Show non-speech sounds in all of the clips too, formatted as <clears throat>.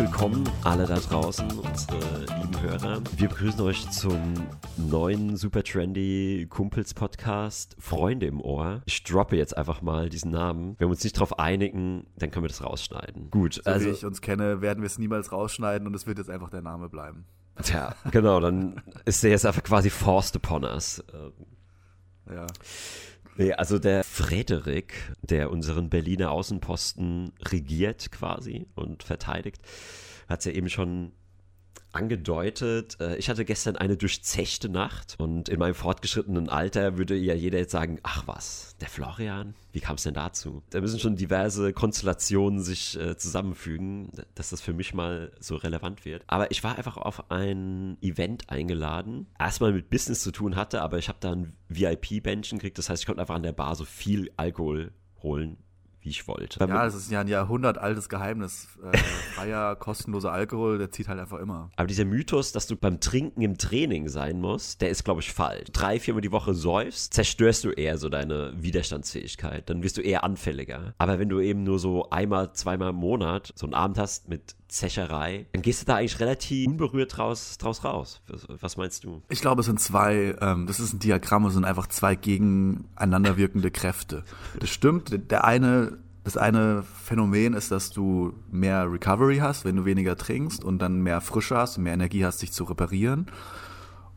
willkommen, alle da draußen, unsere lieben Hörer. Wir begrüßen euch zum neuen super trendy Kumpels Podcast Freunde im Ohr. Ich droppe jetzt einfach mal diesen Namen. Wenn wir uns nicht darauf einigen, dann können wir das rausschneiden. Gut, so also wie ich uns kenne, werden wir es niemals rausschneiden und es wird jetzt einfach der Name bleiben. Tja, genau, dann ist der jetzt einfach quasi forced upon us. Ja. Nee, also der Frederik, der unseren Berliner Außenposten regiert quasi und verteidigt, hat es ja eben schon angedeutet. Äh, ich hatte gestern eine durchzechte Nacht und in meinem fortgeschrittenen Alter würde ja jeder jetzt sagen, ach was, der Florian, wie kam es denn dazu? Da müssen schon diverse Konstellationen sich äh, zusammenfügen, dass das für mich mal so relevant wird. Aber ich war einfach auf ein Event eingeladen, erstmal mit Business zu tun hatte, aber ich habe da ein VIP-Bändchen gekriegt, das heißt, ich konnte einfach an der Bar so viel Alkohol holen, wie ich wollte. Ja, das ist ja ein jahrhundertaltes Geheimnis. Äh, <laughs> freier, kostenloser Alkohol, der zieht halt einfach immer. Aber dieser Mythos, dass du beim Trinken im Training sein musst, der ist, glaube ich, falsch. Drei, viermal die Woche säufst, zerstörst du eher so deine Widerstandsfähigkeit. Dann wirst du eher anfälliger. Aber wenn du eben nur so einmal, zweimal im Monat so einen Abend hast mit Zecherei, dann gehst du da eigentlich relativ unberührt draus, draus raus. Was, was meinst du? Ich glaube, es sind zwei, ähm, das ist ein Diagramm, es sind einfach zwei gegeneinander wirkende Kräfte. Das stimmt, der eine das eine Phänomen ist, dass du mehr Recovery hast, wenn du weniger trinkst und dann mehr Frische hast und mehr Energie hast, dich zu reparieren.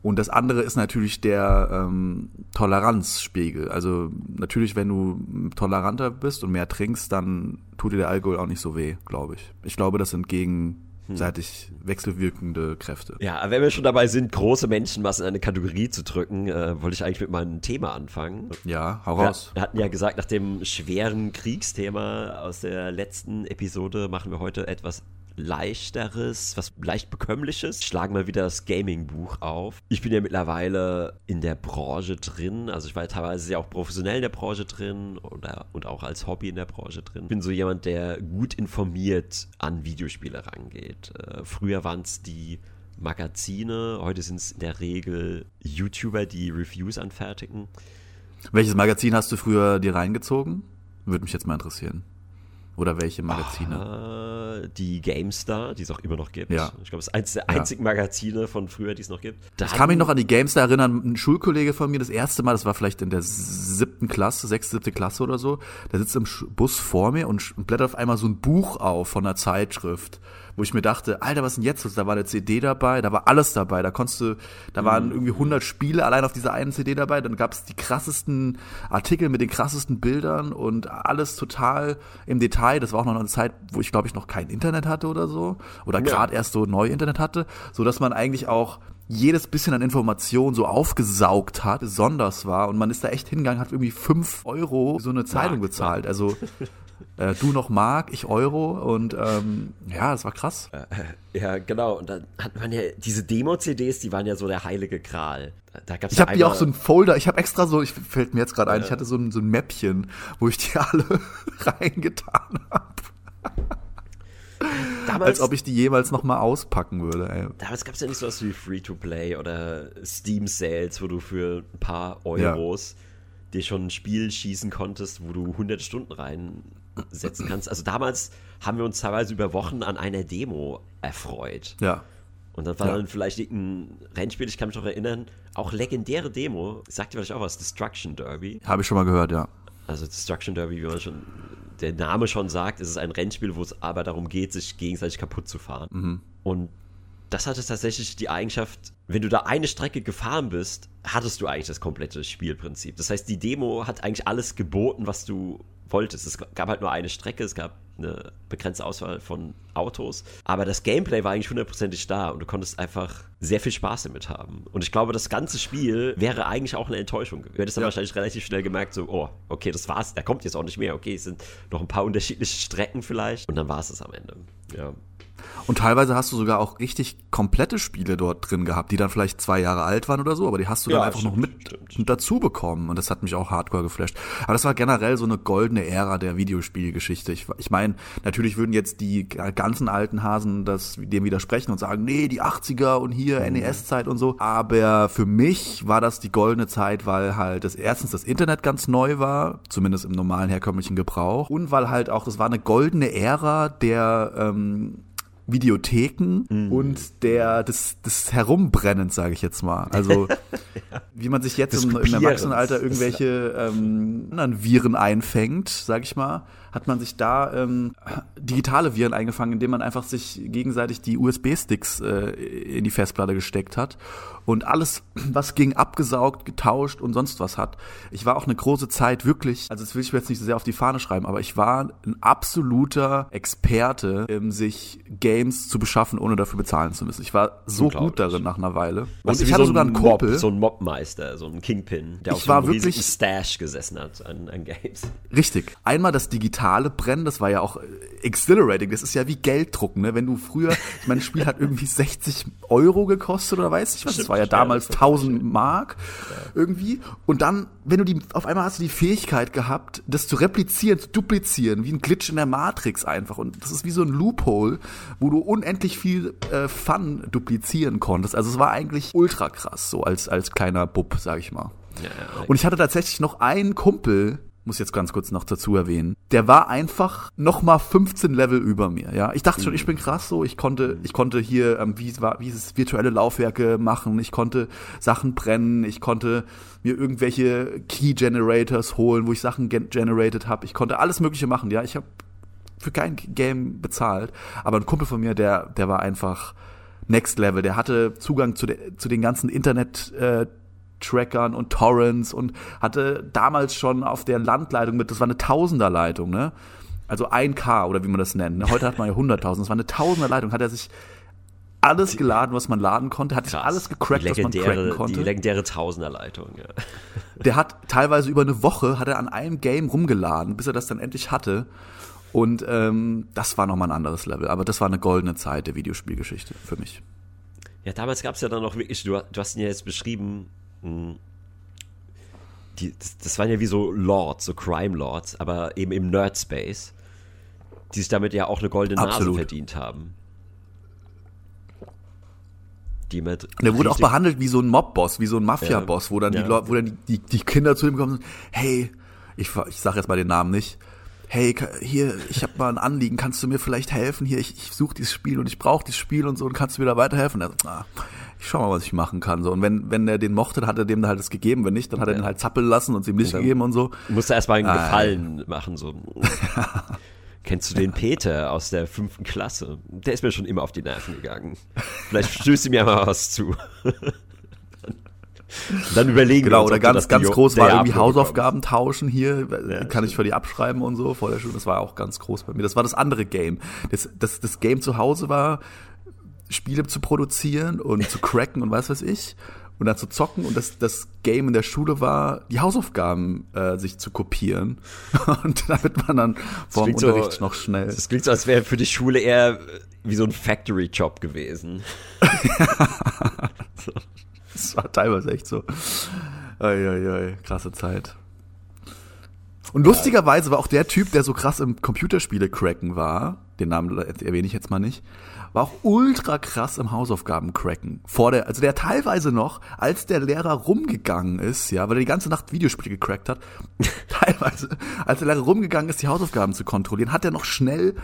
Und das andere ist natürlich der ähm, Toleranzspiegel. Also natürlich, wenn du toleranter bist und mehr trinkst, dann tut dir der Alkohol auch nicht so weh, glaube ich. Ich glaube, das sind gegenseitig wechselwirkende Kräfte. Ja, wenn wir schon dabei sind, große Menschenmassen in eine Kategorie zu drücken, äh, wollte ich eigentlich mit meinem Thema anfangen. Ja, hau raus. Wir, wir hatten ja gesagt, nach dem schweren Kriegsthema aus der letzten Episode machen wir heute etwas leichteres, was leicht bekömmliches. Ich schlage mal wieder das Gaming-Buch auf. Ich bin ja mittlerweile in der Branche drin, also ich war ja teilweise ja auch professionell in der Branche drin oder, und auch als Hobby in der Branche drin. Ich bin so jemand, der gut informiert an Videospiele rangeht. Äh, früher waren es die Magazine, heute sind es in der Regel YouTuber, die Reviews anfertigen. Welches Magazin hast du früher dir reingezogen? Würde mich jetzt mal interessieren. Oder welche Magazine? Oh, die GameStar, die es auch immer noch gibt. Ja. Ich glaube, es ist eines der einzigen ja. Magazine von früher, die es noch gibt. Da ich kann mich noch an die GameStar erinnern. Ein Schulkollege von mir das erste Mal, das war vielleicht in der siebten Klasse, sechste, siebte Klasse oder so, der sitzt im Bus vor mir und blättert auf einmal so ein Buch auf von einer Zeitschrift wo ich mir dachte, Alter, was ist denn jetzt los? Da war eine CD dabei, da war alles dabei, da konntest du, da waren mhm. irgendwie 100 Spiele allein auf dieser einen CD dabei, dann gab es die krassesten Artikel mit den krassesten Bildern und alles total im Detail. Das war auch noch eine Zeit, wo ich glaube ich noch kein Internet hatte oder so oder ja. gerade erst so neu Internet hatte, so dass man eigentlich auch jedes bisschen an Information so aufgesaugt hat, besonders war und man ist da echt hingegangen, hat irgendwie fünf Euro so eine Zeitung bezahlt. Also <laughs> äh, du noch Mark, ich Euro und ähm, ja, das war krass. Ja, <laughs> genau. Und dann hat man ja diese Demo-CDs, die waren ja so der heilige Gral. Da gab's ich habe die auch so ein Folder, ich habe extra so, ich fällt mir jetzt gerade ein, ja. ich hatte so ein, so ein Mäppchen, wo ich die <laughs> alle reingetan habe. Damals, Als ob ich die jemals nochmal auspacken würde. Ey. Damals gab es ja nicht so was wie Free-to-Play oder Steam-Sales, wo du für ein paar Euros ja. dir schon ein Spiel schießen konntest, wo du 100 Stunden rein setzen kannst. Also damals haben wir uns teilweise über Wochen an einer Demo erfreut. Ja. Und dann war ja. dann vielleicht ein Rennspiel, ich kann mich noch erinnern, auch legendäre Demo, sagt ihr vielleicht auch was, Destruction Derby. Habe ich schon mal gehört, ja. Also Destruction Derby, wie man schon, der Name schon sagt, ist es ein Rennspiel, wo es aber darum geht, sich gegenseitig kaputt zu fahren. Mhm. Und das hatte tatsächlich die Eigenschaft, wenn du da eine Strecke gefahren bist, hattest du eigentlich das komplette Spielprinzip. Das heißt, die Demo hat eigentlich alles geboten, was du wolltest. Es gab halt nur eine Strecke, es gab eine begrenzte Auswahl von Autos, aber das Gameplay war eigentlich hundertprozentig da und du konntest einfach sehr viel Spaß damit haben. Und ich glaube, das ganze Spiel wäre eigentlich auch eine Enttäuschung. Du hättest dann ja. wahrscheinlich relativ schnell gemerkt, so, oh, okay, das war's, da kommt jetzt auch nicht mehr, okay, es sind noch ein paar unterschiedliche Strecken vielleicht und dann war es es am Ende. Ja. Und teilweise hast du sogar auch richtig komplette Spiele dort drin gehabt, die dann vielleicht zwei Jahre alt waren oder so, aber die hast du ja, dann einfach stimmt, noch mit stimmt. dazu bekommen. Und das hat mich auch hardcore geflasht. Aber das war generell so eine goldene Ära der Videospielgeschichte. Ich, ich meine, natürlich würden jetzt die ganzen alten Hasen das dem widersprechen und sagen, nee, die 80er und hier mhm. NES-Zeit und so. Aber für mich war das die goldene Zeit, weil halt das erstens das Internet ganz neu war, zumindest im normalen herkömmlichen Gebrauch. Und weil halt auch, das war eine goldene Ära der ähm, Videotheken mm. und der des, des Herumbrennens, sage ich jetzt mal. Also <laughs> ja. wie man sich jetzt im, im Erwachsenenalter irgendwelche ähm, anderen Viren einfängt, sage ich mal, hat man sich da ähm, digitale Viren eingefangen, indem man einfach sich gegenseitig die USB-Sticks äh, in die Festplatte gesteckt hat und alles, was ging, abgesaugt, getauscht und sonst was hat. Ich war auch eine große Zeit wirklich, also das will ich mir jetzt nicht so sehr auf die Fahne schreiben, aber ich war ein absoluter Experte, ähm, sich Games zu beschaffen, ohne dafür bezahlen zu müssen. Ich war so gut darin nach einer Weile. Und ich hatte so sogar einen Kumpel. Mob, so ein Mobmeister, so ein Kingpin, der ich auf so einem wirklich, Stash gesessen hat an, an Games. Richtig. Einmal das digitale Brennen, das war ja auch exhilarating. Das ist ja wie Gelddrucken, ne? Wenn du früher, ich meine, das Spiel hat irgendwie 60 Euro gekostet oder weiß ich was. Das war ja damals 1000 Mark irgendwie. Und dann, wenn du die, auf einmal hast du die Fähigkeit gehabt, das zu replizieren, zu duplizieren, wie ein Glitch in der Matrix einfach. Und das ist wie so ein Loophole, wo du unendlich viel äh, Fun duplizieren konntest. Also es war eigentlich ultra krass, so als, als kleiner Bub, sag ich mal. Ja, ja, und ich hatte tatsächlich noch einen Kumpel, muss jetzt ganz kurz noch dazu erwähnen. Der war einfach noch mal 15 Level über mir. Ja, ich dachte schon, ich bin krass so. Ich konnte, ich konnte hier, ähm, wie war, wie es virtuelle Laufwerke machen. Ich konnte Sachen brennen. Ich konnte mir irgendwelche Key Generators holen, wo ich Sachen generated habe. Ich konnte alles Mögliche machen. Ja, ich habe für kein Game bezahlt. Aber ein Kumpel von mir, der, der war einfach Next Level. Der hatte Zugang zu, de, zu den ganzen Internet äh, Trackern und Torrents und hatte damals schon auf der Landleitung mit, das war eine Tausenderleitung, ne? Also 1K oder wie man das nennt. Ne? Heute hat man ja 100.000. Das war eine Tausenderleitung. Hat er sich alles geladen, was man laden konnte, hat sich alles gecrackt, was man cracken konnte. Die legendäre Tausenderleitung, ja. Der hat teilweise über eine Woche hat er an einem Game rumgeladen, bis er das dann endlich hatte. Und ähm, das war nochmal ein anderes Level. Aber das war eine goldene Zeit der Videospielgeschichte für mich. Ja, damals gab es ja dann noch wirklich, du, du hast ihn ja jetzt beschrieben, die, das, das, waren ja wie so Lords, so Crime Lords, aber eben im Nerd-Space, die sich damit ja auch eine goldene Absolut. Nase verdient haben. Die mit und er wurde auch behandelt wie so ein Mob-Boss, wie so ein Mafia-Boss, wo dann, ja. die, wo dann die, die, die, Kinder zu ihm kommen und sagen, hey, ich, ich sag jetzt mal den Namen nicht, hey, hier, ich habe mal ein Anliegen, kannst du mir vielleicht helfen? Hier, ich, ich suche dieses Spiel und ich brauche dieses Spiel und so und kannst du mir da weiterhelfen? Er so, ah, ich schau mal, was ich machen kann. So. Und wenn, wenn er den mochte, dann hat er dem halt das gegeben. Wenn nicht, dann hat er den halt zappeln lassen und es ihm nicht gegeben und so. Musste erstmal einen ah, Gefallen ja. machen. So. <laughs> Kennst du den Peter aus der fünften Klasse? Der ist mir schon immer auf die Nerven gegangen. Vielleicht stößt ihm ja mal was zu. Dann überlegen genau, wir uns, oder ganz, ganz groß war irgendwie Hausaufgaben bekommst. tauschen hier, ja, kann ich für die abschreiben und so vor der Schule. Das war auch ganz groß bei mir. Das war das andere Game. Das, das, das Game zu Hause war, Spiele zu produzieren und zu cracken und was weiß ich und dann zu zocken und das, das Game in der Schule war, die Hausaufgaben äh, sich zu kopieren <laughs> und damit man dann vor dem Unterricht so, noch schnell. Das klingt so, als wäre für die Schule eher wie so ein Factory-Job gewesen. <laughs> <laughs> das war teilweise echt so. Eieiei, krasse Zeit. Und lustigerweise war auch der Typ, der so krass im Computerspiele cracken war, den Namen erwähne ich jetzt mal nicht, war auch ultra krass im Hausaufgaben cracken. Vor der, also der teilweise noch, als der Lehrer rumgegangen ist, ja, weil er die ganze Nacht Videospiele gecrackt hat, <laughs> teilweise, als der Lehrer rumgegangen ist, die Hausaufgaben zu kontrollieren, hat er noch schnell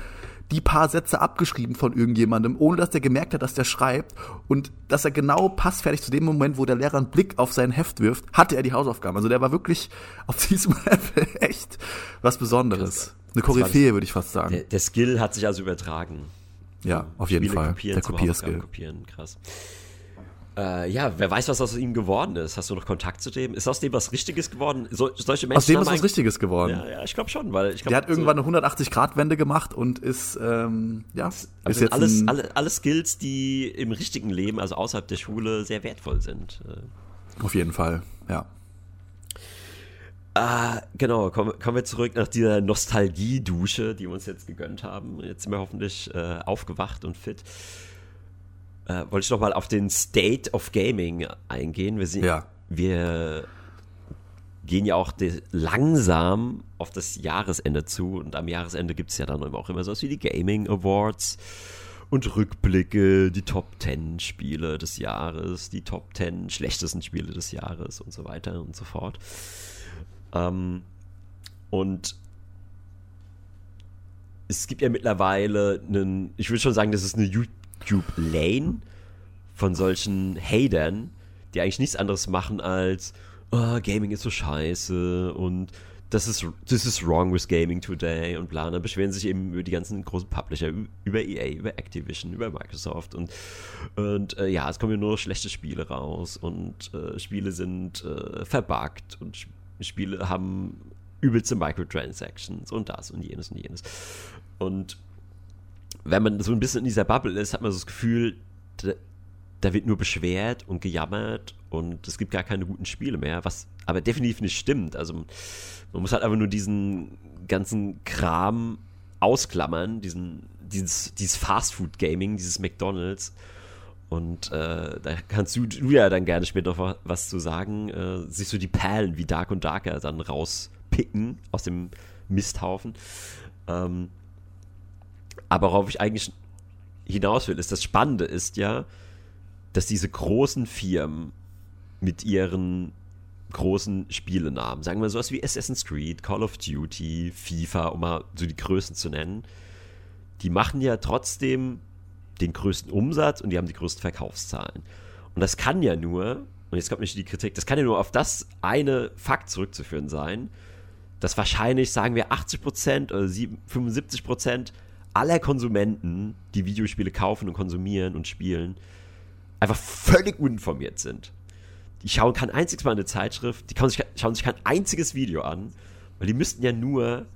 die paar Sätze abgeschrieben von irgendjemandem, ohne dass der gemerkt hat, dass der schreibt und dass er genau passfertig zu dem Moment, wo der Lehrer einen Blick auf sein Heft wirft, hatte er die Hausaufgaben. Also der war wirklich <laughs> auf diesem Level echt was Besonderes. Eine Koryphäe, würde ich fast sagen. Der, der Skill hat sich also übertragen. Ja, auf jeden Fall. der Kopierskill. Kopieren, krass. Äh, ja, wer weiß, was aus ihm geworden ist. Hast du noch Kontakt zu dem? Ist aus dem was Richtiges geworden? So, solche Menschen aus dem ist was Richtiges geworden. Ja, ja ich glaube schon, weil ich glaub, Der hat so irgendwann eine 180-Grad-Wende gemacht und ist, ähm, ja, also ist jetzt alles, alle, alle Skills, die im richtigen Leben, also außerhalb der Schule, sehr wertvoll sind. Äh. Auf jeden Fall, ja. Ah, genau, kommen, kommen wir zurück nach dieser Nostalgie-Dusche, die wir uns jetzt gegönnt haben. Jetzt sind wir hoffentlich äh, aufgewacht und fit. Äh, wollte ich nochmal auf den State of Gaming eingehen. Wir, sind, ja. wir gehen ja auch langsam auf das Jahresende zu und am Jahresende gibt es ja dann auch immer sowas wie die Gaming Awards und Rückblicke, die Top 10 Spiele des Jahres, die Top 10 schlechtesten Spiele des Jahres und so weiter und so fort. Ähm, und es gibt ja mittlerweile einen, ich würde schon sagen, das ist eine YouTube-Lane von solchen Hatern, die eigentlich nichts anderes machen als, oh, Gaming ist so scheiße und das ist, this is wrong with gaming today und bla. Dann beschweren sich eben über die ganzen großen Publisher, über EA, über Activision, über Microsoft und, und äh, ja, es kommen ja nur schlechte Spiele raus und äh, Spiele sind äh, verbuggt und Spiele haben übelste Microtransactions und das und jenes und jenes. Und wenn man so ein bisschen in dieser Bubble ist, hat man so das Gefühl, da, da wird nur beschwert und gejammert und es gibt gar keine guten Spiele mehr, was aber definitiv nicht stimmt. Also man muss halt einfach nur diesen ganzen Kram ausklammern, diesen, dieses, dieses Fastfood-Gaming, dieses McDonalds. Und äh, da kannst du, du ja dann gerne später noch was zu sagen, äh, sich so die Perlen wie Dark und Darker dann rauspicken aus dem Misthaufen. Ähm, aber worauf ich eigentlich hinaus will, ist, das Spannende ist ja, dass diese großen Firmen mit ihren großen Spielenamen, sagen wir sowas wie Assassin's Creed, Call of Duty, FIFA, um mal so die Größen zu nennen, die machen ja trotzdem den größten Umsatz und die haben die größten Verkaufszahlen. Und das kann ja nur, und jetzt kommt nicht die Kritik, das kann ja nur auf das eine Fakt zurückzuführen sein, dass wahrscheinlich, sagen wir, 80% oder 75% aller Konsumenten, die Videospiele kaufen und konsumieren und spielen, einfach völlig uninformiert sind. Die schauen kein einziges Mal eine Zeitschrift, die sich, schauen sich kein einziges Video an, weil die müssten ja nur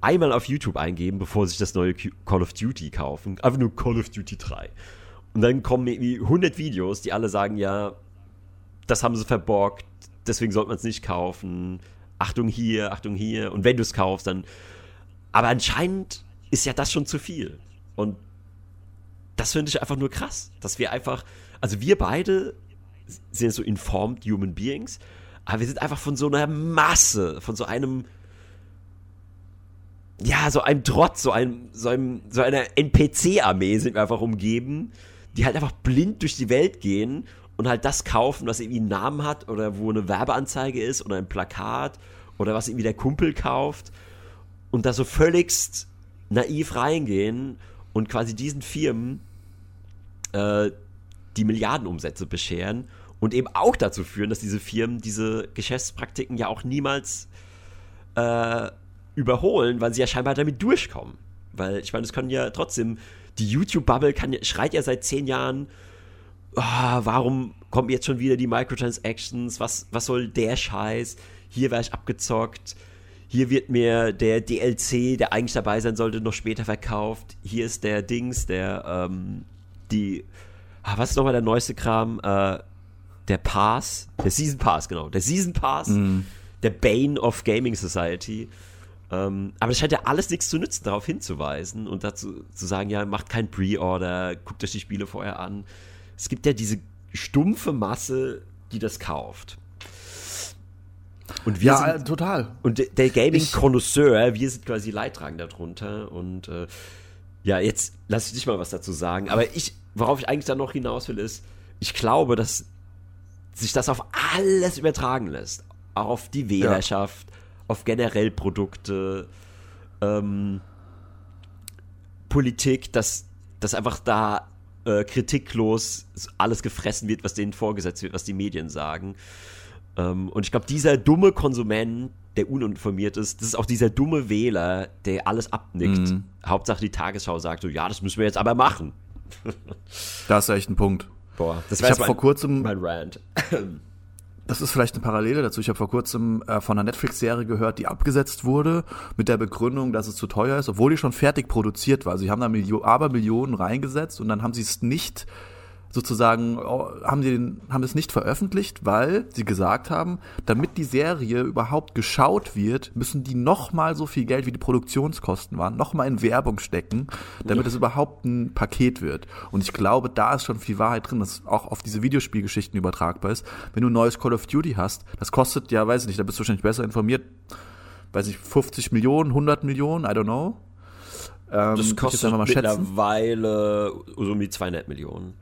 einmal auf YouTube eingeben, bevor sie sich das neue Call of Duty kaufen. Einfach nur Call of Duty 3. Und dann kommen irgendwie 100 Videos, die alle sagen, ja, das haben sie verborgt, deswegen sollte man es nicht kaufen. Achtung hier, Achtung hier. Und wenn du es kaufst, dann. Aber anscheinend ist ja das schon zu viel. Und das finde ich einfach nur krass, dass wir einfach, also wir beide sind so informed human beings, aber wir sind einfach von so einer Masse, von so einem, ja, so einem Trotz, so einem, so einem, so einer NPC-Armee sind wir einfach umgeben, die halt einfach blind durch die Welt gehen und halt das kaufen, was irgendwie einen Namen hat oder wo eine Werbeanzeige ist oder ein Plakat oder was irgendwie der Kumpel kauft und da so völligst naiv reingehen und quasi diesen Firmen äh, die Milliardenumsätze bescheren und eben auch dazu führen, dass diese Firmen diese Geschäftspraktiken ja auch niemals äh, überholen, weil sie ja scheinbar damit durchkommen. Weil ich meine, es können ja trotzdem, die YouTube-Bubble schreit ja seit zehn Jahren, oh, warum kommen jetzt schon wieder die Microtransactions, was, was soll der Scheiß, hier wäre ich abgezockt, hier wird mir der DLC, der eigentlich dabei sein sollte, noch später verkauft. Hier ist der Dings, der, ähm, die, ah, was ist nochmal der neueste Kram? Äh, der Pass, der Season Pass, genau, der Season Pass, mm. der Bane of Gaming Society. Ähm, aber das scheint ja alles nichts zu nützen, darauf hinzuweisen und dazu zu sagen, ja, macht kein Pre-Order, guckt euch die Spiele vorher an. Es gibt ja diese stumpfe Masse, die das kauft. Und wir ja, sind, total. Und der Gaming-Konnoisseur, wir sind quasi Leidtragend darunter. Und äh, ja, jetzt lass ich dich mal was dazu sagen. Aber ich, worauf ich eigentlich da noch hinaus will, ist, ich glaube, dass sich das auf alles übertragen lässt. Auch auf die Wählerschaft, ja. auf generell Produkte, ähm, Politik, dass, dass einfach da äh, kritiklos alles gefressen wird, was denen vorgesetzt wird, was die Medien sagen. Ähm, und ich glaube, dieser dumme Konsument, der uninformiert ist, das ist auch dieser dumme Wähler, der alles abnickt. Mhm. Hauptsache die Tagesschau sagt so, ja, das müssen wir jetzt aber machen. <laughs> da ist echt ein Punkt. Boah, das war vor kurzem mein Rant. <clears throat> Das ist vielleicht eine Parallele dazu. Ich habe vor kurzem äh, von einer Netflix-Serie gehört, die abgesetzt wurde, mit der Begründung, dass es zu teuer ist, obwohl die schon fertig produziert war. Sie haben da Milio aber Millionen reingesetzt und dann haben sie es nicht sozusagen haben sie den, haben es nicht veröffentlicht, weil sie gesagt haben, damit die Serie überhaupt geschaut wird, müssen die nochmal so viel Geld wie die Produktionskosten waren, nochmal in Werbung stecken, damit ja. es überhaupt ein Paket wird. Und ich glaube, da ist schon viel Wahrheit drin, dass auch auf diese Videospielgeschichten übertragbar ist. Wenn du ein neues Call of Duty hast, das kostet ja, weiß ich nicht, da bist du wahrscheinlich besser informiert, weiß ich, 50 Millionen, 100 Millionen, I don't know. Ähm, das kostet mittlerweile so um die 200 Millionen.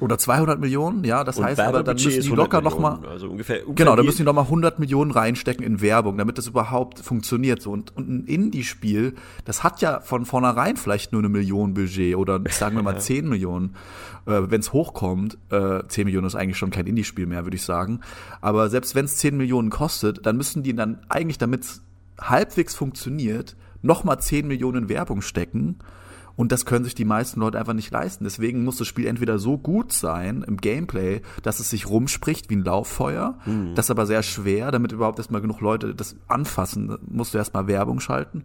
Oder 200 Millionen, ja, das Und heißt aber, dann Werbebudget müssen die 100 locker nochmal, Also ungefähr, ungefähr genau, da die- müssen die nochmal 100 Millionen reinstecken in Werbung, damit das überhaupt funktioniert. So. Und, und ein Indie-Spiel, das hat ja von vornherein vielleicht nur eine Million Budget oder sagen wir mal <laughs> 10 Millionen, äh, wenn es hochkommt. Äh, 10 Millionen ist eigentlich schon kein Indie-Spiel mehr, würde ich sagen. Aber selbst wenn es 10 Millionen kostet, dann müssen die dann eigentlich, damit es halbwegs funktioniert, nochmal 10 Millionen in Werbung stecken. Und das können sich die meisten Leute einfach nicht leisten. Deswegen muss das Spiel entweder so gut sein im Gameplay, dass es sich rumspricht wie ein Lauffeuer. Das ist aber sehr schwer, damit überhaupt erstmal genug Leute das anfassen, musst du erstmal Werbung schalten.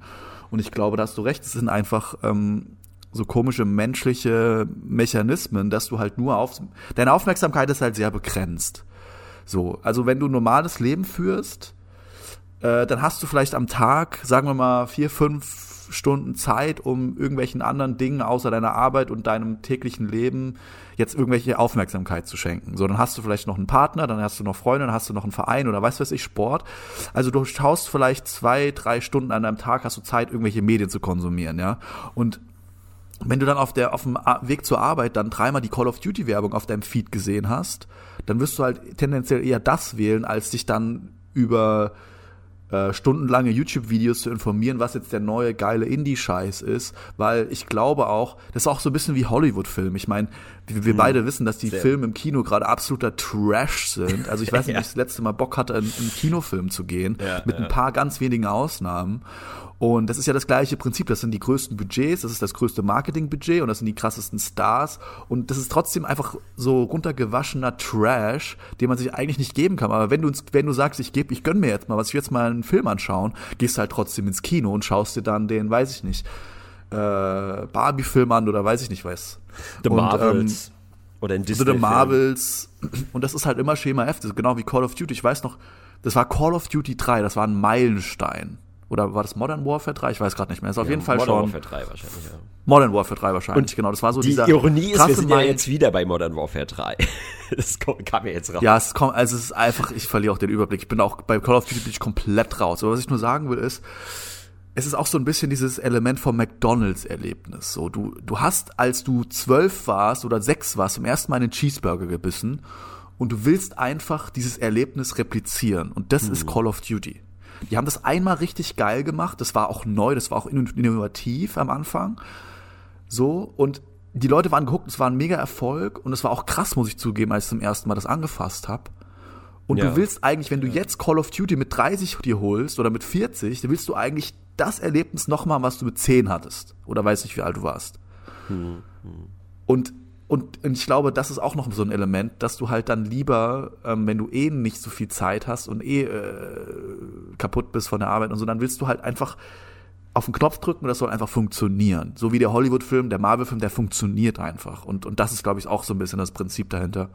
Und ich glaube, da hast du recht, es sind einfach ähm, so komische menschliche Mechanismen, dass du halt nur auf. Deine Aufmerksamkeit ist halt sehr begrenzt. So, also wenn du ein normales Leben führst, äh, dann hast du vielleicht am Tag, sagen wir mal, vier, fünf Stunden Zeit, um irgendwelchen anderen Dingen außer deiner Arbeit und deinem täglichen Leben jetzt irgendwelche Aufmerksamkeit zu schenken. So, dann hast du vielleicht noch einen Partner, dann hast du noch Freunde, dann hast du noch einen Verein oder weißt was ich, Sport. Also du schaust vielleicht zwei, drei Stunden an einem Tag, hast du Zeit, irgendwelche Medien zu konsumieren, ja. Und wenn du dann auf der auf dem Weg zur Arbeit dann dreimal die Call of Duty Werbung auf deinem Feed gesehen hast, dann wirst du halt tendenziell eher das wählen, als dich dann über äh, stundenlange YouTube-Videos zu informieren, was jetzt der neue geile Indie-Scheiß ist, weil ich glaube auch, das ist auch so ein bisschen wie Hollywood-Film. Ich meine, wir, wir beide wissen, dass die Sehr. Filme im Kino gerade absoluter Trash sind. Also ich weiß <laughs> nicht, Ja. ob ich das letzte Mal Bock hatte, in in einen Kinofilm zu gehen, Ja, mit ja. ein paar ganz wenigen Ausnahmen. Und das ist ja das gleiche Prinzip. Das sind die größten Budgets, das ist das größte Marketingbudget und das sind die krassesten Stars. Und das ist trotzdem einfach so runtergewaschener Trash, den man sich eigentlich nicht geben kann. Aber wenn du, wenn du sagst, ich gebe, ich gönn mir jetzt mal was, ich will jetzt mal einen Film anschauen, gehst du halt trotzdem ins Kino und schaust dir dann den, weiß ich nicht, äh, Barbie-Film an oder weiß ich nicht was. The Und, ähm, Marvels. oder in Disney. The Marvels. Und das ist halt immer Schema F. Genau wie Call of Duty. Ich weiß noch, das war Call of Duty 3, das war ein Meilenstein. Oder war das Modern Warfare 3? Ich weiß gerade nicht mehr. Das ist auf jeden Fall Modern schon. Warfare 3 wahrscheinlich, ja. Modern Warfare 3 wahrscheinlich, genau. Das war so Die dieser Ironie ist, wir sind ja jetzt wieder bei Modern Warfare 3. <laughs> Das kam ja jetzt raus. Ja, es kommt, also es ist einfach, ich verliere auch den Überblick. Ich bin auch bei Call of Duty bin ich komplett raus. Aber was ich nur sagen will ist, es ist auch so ein bisschen dieses Element vom McDonalds-Erlebnis. So, du, du hast, als du zwölf warst oder sechs warst, zum ersten Mal einen Cheeseburger gebissen und du willst einfach dieses Erlebnis replizieren. Und das ist Call of Duty. Die haben das einmal richtig geil gemacht. Das war auch neu, das war auch inno- innovativ am Anfang. So, und die Leute waren gehuckt, es war ein mega Erfolg und es war auch krass, muss ich zugeben, als ich zum ersten Mal das angefasst habe. Und Ja. du willst eigentlich, wenn du jetzt Call of Duty mit 30 dir holst oder mit 40, dann willst du eigentlich das Erlebnis nochmal, was du mit 10 hattest. Oder weiß nicht, wie alt du warst. Und, und, und ich glaube, das ist auch noch so ein Element, dass du halt dann lieber, ähm, wenn du eh nicht so viel Zeit hast und eh äh, kaputt bist von der Arbeit und so, dann willst du halt einfach auf den Knopf drücken und das soll einfach funktionieren. So wie der Hollywood-Film, der Marvel-Film, der funktioniert einfach. Und, und das ist, glaube ich, auch so ein bisschen das Prinzip dahinter,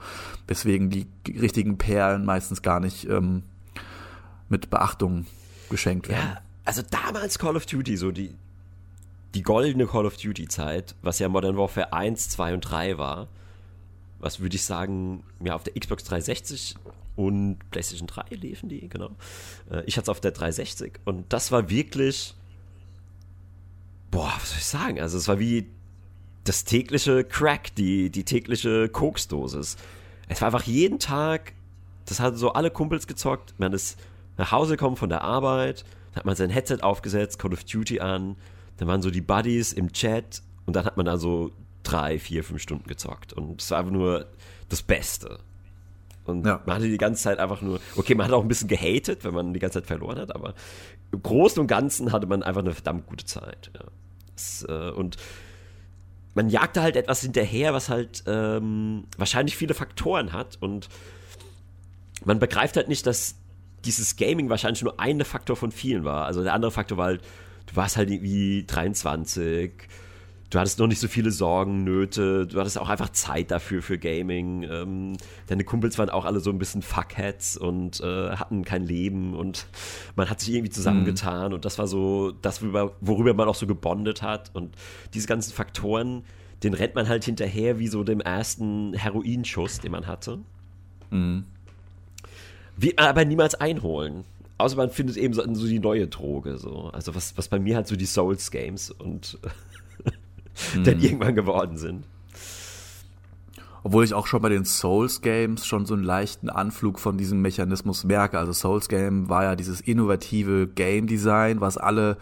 weswegen die richtigen Perlen meistens gar nicht ähm, mit Beachtung geschenkt werden. Ja, also damals Call of Duty, so die, die goldene Call of Duty Zeit, was ja Modern Warfare 1, 2 und 3 war, was würde ich sagen, ja, auf der Xbox 360 und PlayStation 3 liefen die, genau. Äh, Ich hatte es auf der 360 und das war wirklich, boah, was soll ich sagen, also es war wie das tägliche Crack, die, die tägliche Koksdosis. Es war einfach jeden Tag, das hatten so alle Kumpels gezockt, man ist nach Hause gekommen von der Arbeit, hat man sein Headset aufgesetzt, Call of Duty an, dann waren so die Buddies im Chat und dann hat man da so drei, vier, fünf Stunden gezockt und es war einfach nur das Beste. Und Ja. man hatte die ganze Zeit einfach nur, okay, man hat auch ein bisschen gehatet, wenn man die ganze Zeit verloren hat, aber im Großen und Ganzen hatte man einfach eine verdammt gute Zeit. Ja. Das, äh, und man jagte halt etwas hinterher, was halt ähm, wahrscheinlich viele Faktoren hat und man begreift halt nicht, dass dieses Gaming wahrscheinlich nur ein Faktor von vielen war. Also der andere Faktor war halt, du warst halt irgendwie 23, du hattest noch nicht so viele Sorgen, Nöte, du hattest auch einfach Zeit dafür für Gaming. Ähm, deine Kumpels waren auch alle so ein bisschen Fuckheads und äh, hatten kein Leben und man hat sich irgendwie zusammengetan und das war so das, worüber, man auch so gebondet hat und diese ganzen Faktoren, den rennt man halt hinterher wie so dem ersten Heroinschuss, den man hatte. Wird man aber niemals einholen. Außer man findet eben so, so die neue Droge. So. Also was, was bei mir halt so die Souls-Games und <laughs> dann irgendwann geworden sind. Obwohl ich auch schon bei den Souls-Games schon so einen leichten Anflug von diesem Mechanismus merke. Also Souls-Game war ja dieses innovative Game-Design, was alle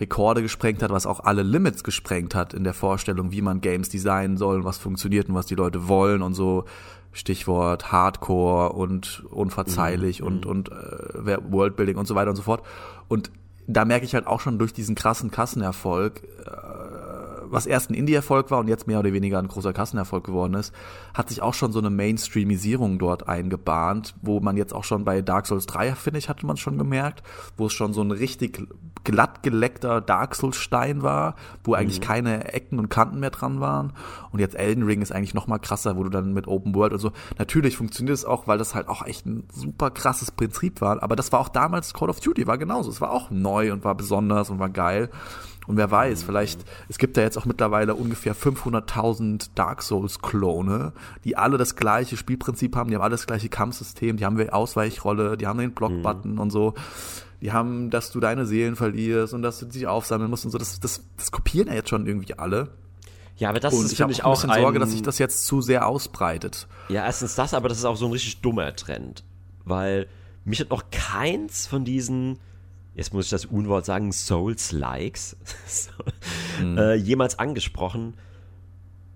Rekorde gesprengt hat, was auch alle Limits gesprengt hat in der Vorstellung, wie man Games designen soll, was funktioniert und was die Leute wollen und so. Stichwort Hardcore und unverzeihlich mhm. und, und äh, Worldbuilding und so weiter und so fort. Und da merke ich halt auch schon durch diesen krassen Kassenerfolg, äh, was erst ein Indie-Erfolg war und jetzt mehr oder weniger ein großer Kassenerfolg geworden ist, hat sich auch schon so eine Mainstreamisierung dort eingebahnt, wo man jetzt auch schon bei Dark Souls 3, finde ich, hatte man schon gemerkt, wo es schon so ein richtig glatt geleckter Dark Souls Stein war, wo eigentlich mhm. keine Ecken und Kanten mehr dran waren. Und jetzt Elden Ring ist eigentlich noch mal krasser, wo du dann mit Open World und so. Natürlich funktioniert es auch, weil das halt auch echt ein super krasses Prinzip war. Aber das war auch damals Call of Duty, war genauso. Es war auch neu und war besonders und war geil. Und wer weiß, vielleicht, es gibt ja jetzt auch mittlerweile ungefähr 500.000 Dark Souls-Klone, die alle das gleiche Spielprinzip haben, die haben alle das gleiche Kampfsystem, die haben eine Ausweichrolle, die haben den Block-Button mhm. und so. Die haben, dass du deine Seelen verlierst und dass du dich aufsammeln musst und so. Das, das, das kopieren ja jetzt schon irgendwie alle. Ja, aber das und ist, ich habe ich auch ein bisschen ein, Sorge, dass sich das jetzt zu sehr ausbreitet. Ja, erstens das, aber das ist auch so ein richtig dummer Trend. Weil mich hat noch keins von diesen jetzt muss ich das Unwort sagen, Souls-Likes, <laughs> mhm. äh, jemals angesprochen,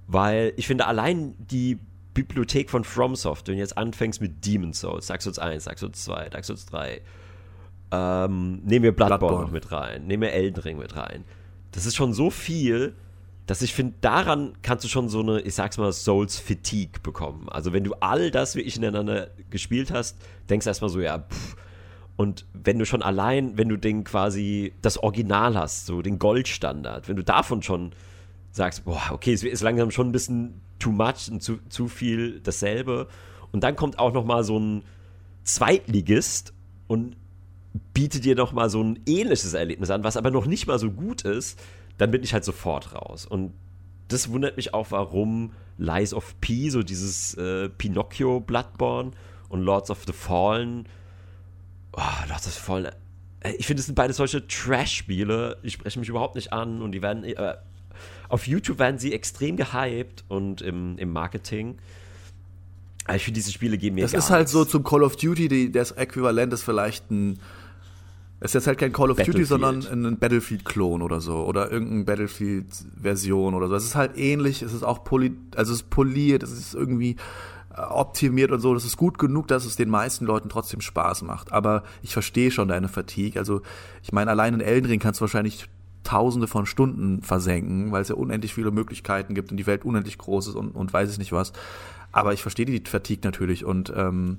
weil ich finde, allein die Bibliothek von FromSoft, wenn du jetzt anfängst mit Demon Souls, Dark Souls 1, Dark Souls 2, Dark Souls 3, ähm, nehmen wir Bloodborne, Bloodborne, noch mit rein, nehmen wir Elden Ring mit rein. Das ist schon so viel, dass ich finde, daran kannst du schon so eine, ich sag's mal, Souls-Fatigue bekommen. Also wenn du all das wie ich ineinander gespielt hast, denkst du erstmal so, ja, pff, und wenn du schon allein, wenn du den quasi das Original hast, so den Goldstandard, wenn du davon schon sagst, boah, okay, es ist langsam schon ein bisschen too much und zu, zu viel dasselbe. Und dann kommt auch noch mal so ein Zweitligist und bietet dir noch mal so ein ähnliches Erlebnis an, was aber noch nicht mal so gut ist, dann bin ich halt sofort raus. Und das wundert mich auch, warum Lies of P, so dieses äh, Pinocchio Bloodborne und Lords of the Fallen oh, das ist voll. Äh, ich finde, es sind beide solche Trash-Spiele. Die sprechen mich überhaupt nicht an und die werden. Äh, auf YouTube werden sie extrem gehypt und im, im Marketing. Aber ich finde, diese Spiele geben mir Das ist halt nichts. so zum Call of Duty, die, das Äquivalent ist vielleicht ein. Es ist jetzt halt kein Call of Duty, sondern ein Battlefield-Klon oder so. Oder irgendeine Battlefield-Version oder so. Es ist halt ähnlich, es ist auch poli also es ist poliert, es ist irgendwie optimiert und so. Das ist gut genug, dass es den meisten Leuten trotzdem Spaß macht. Aber ich verstehe schon deine Fatigue. Also ich meine, allein in Elden Ring kannst du wahrscheinlich Tausende von Stunden versenken, weil es ja unendlich viele Möglichkeiten gibt und die Welt unendlich groß ist und, und weiß ich nicht was. Aber ich verstehe die Fatigue natürlich und ähm,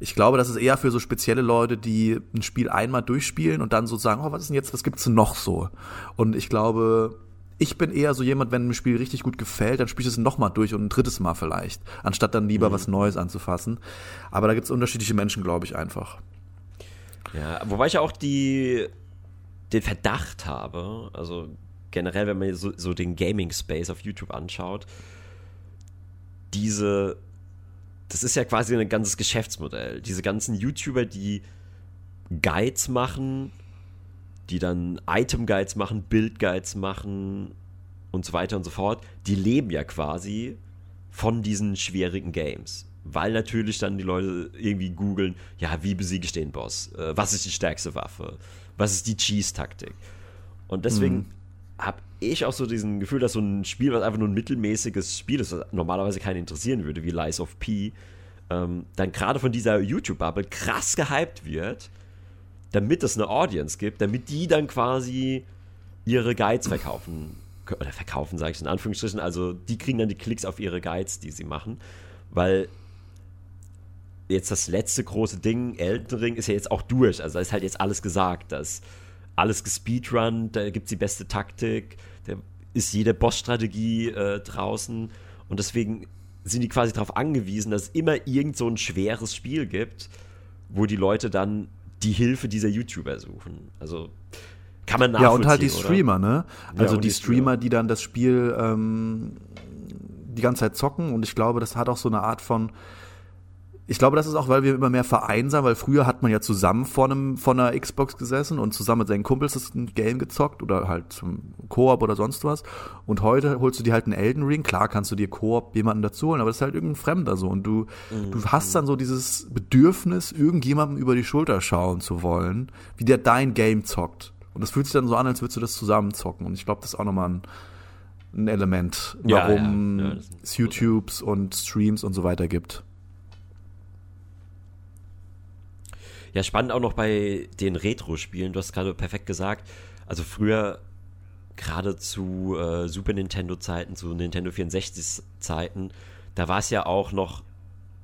ich glaube, das ist eher für so spezielle Leute, die ein Spiel einmal durchspielen und dann so sagen, oh, was ist denn jetzt, was gibt's denn noch so? Und ich glaube, ich bin eher so jemand, wenn ein Spiel richtig gut gefällt, dann spiele ich es nochmal durch und ein drittes Mal vielleicht, anstatt dann lieber mhm. was Neues anzufassen. Aber da gibt es unterschiedliche Menschen, glaube ich, einfach. Ja, wobei ich auch die, den Verdacht habe, also generell, wenn man so, so den Gaming-Space auf YouTube anschaut, diese, das ist ja quasi ein ganzes Geschäftsmodell. Diese ganzen YouTuber, die Guides machen, die dann Item-Guides machen, Bild-Guides machen und so weiter und so fort, die leben ja quasi von diesen schwierigen Games. Weil natürlich dann die Leute irgendwie googeln, ja, wie besiege ich den Boss? Äh, was ist die stärkste Waffe? Was ist die Cheese-Taktik? Und deswegen mhm. habe ich auch so diesen Gefühl, dass so ein Spiel, was einfach nur ein mittelmäßiges Spiel ist, was normalerweise keinen interessieren würde, wie Lies of P, ähm, dann gerade von dieser YouTube-Bubble krass gehypt wird damit es eine Audience gibt, damit die dann quasi ihre Guides verkaufen. Oder verkaufen, sage ich in Anführungsstrichen. Also die kriegen dann die Klicks auf ihre Guides, die sie machen. Weil jetzt das letzte große Ding, Elden Ring, ist ja jetzt auch durch. Also da ist halt jetzt alles gesagt. Da ist alles gespeedrun, da gibt es die beste Taktik, da ist jede Bossstrategie äh, draußen. Und deswegen sind die quasi darauf angewiesen, dass es immer irgend so ein schweres Spiel gibt, wo die Leute dann die Hilfe dieser YouTuber suchen. Also kann man nachvollziehen. Ja, und halt die Streamer, oder? ne? Also ja, die, die, Streamer, die dann das Spiel ähm, die ganze Zeit zocken und ich glaube, das hat auch so eine Art von ich glaube, das ist auch, weil wir immer mehr vereinsamen, weil früher hat man ja zusammen vor einem vor einer Xbox gesessen und zusammen mit seinen Kumpels das ein Game gezockt oder halt zum Koop oder sonst was. Und heute holst du dir halt einen Elden Ring. Klar kannst du dir Koop jemanden dazu holen, aber das ist halt irgendein Fremder so. Und du, mhm. du hast dann so dieses Bedürfnis, irgendjemandem über die Schulter schauen zu wollen, wie der dein Game zockt. Und das fühlt sich dann so an, als würdest du das zusammen zocken. Und ich glaube, das ist auch nochmal ein, ein Element, warum ja, ja. Ja, es YouTubes und Streams und so weiter gibt. Ja, spannend auch noch bei den Retro-Spielen. Du hast gerade perfekt gesagt. Also früher, gerade zu äh, Super Nintendo-Zeiten, zu Nintendo 64-Zeiten, da war es ja auch noch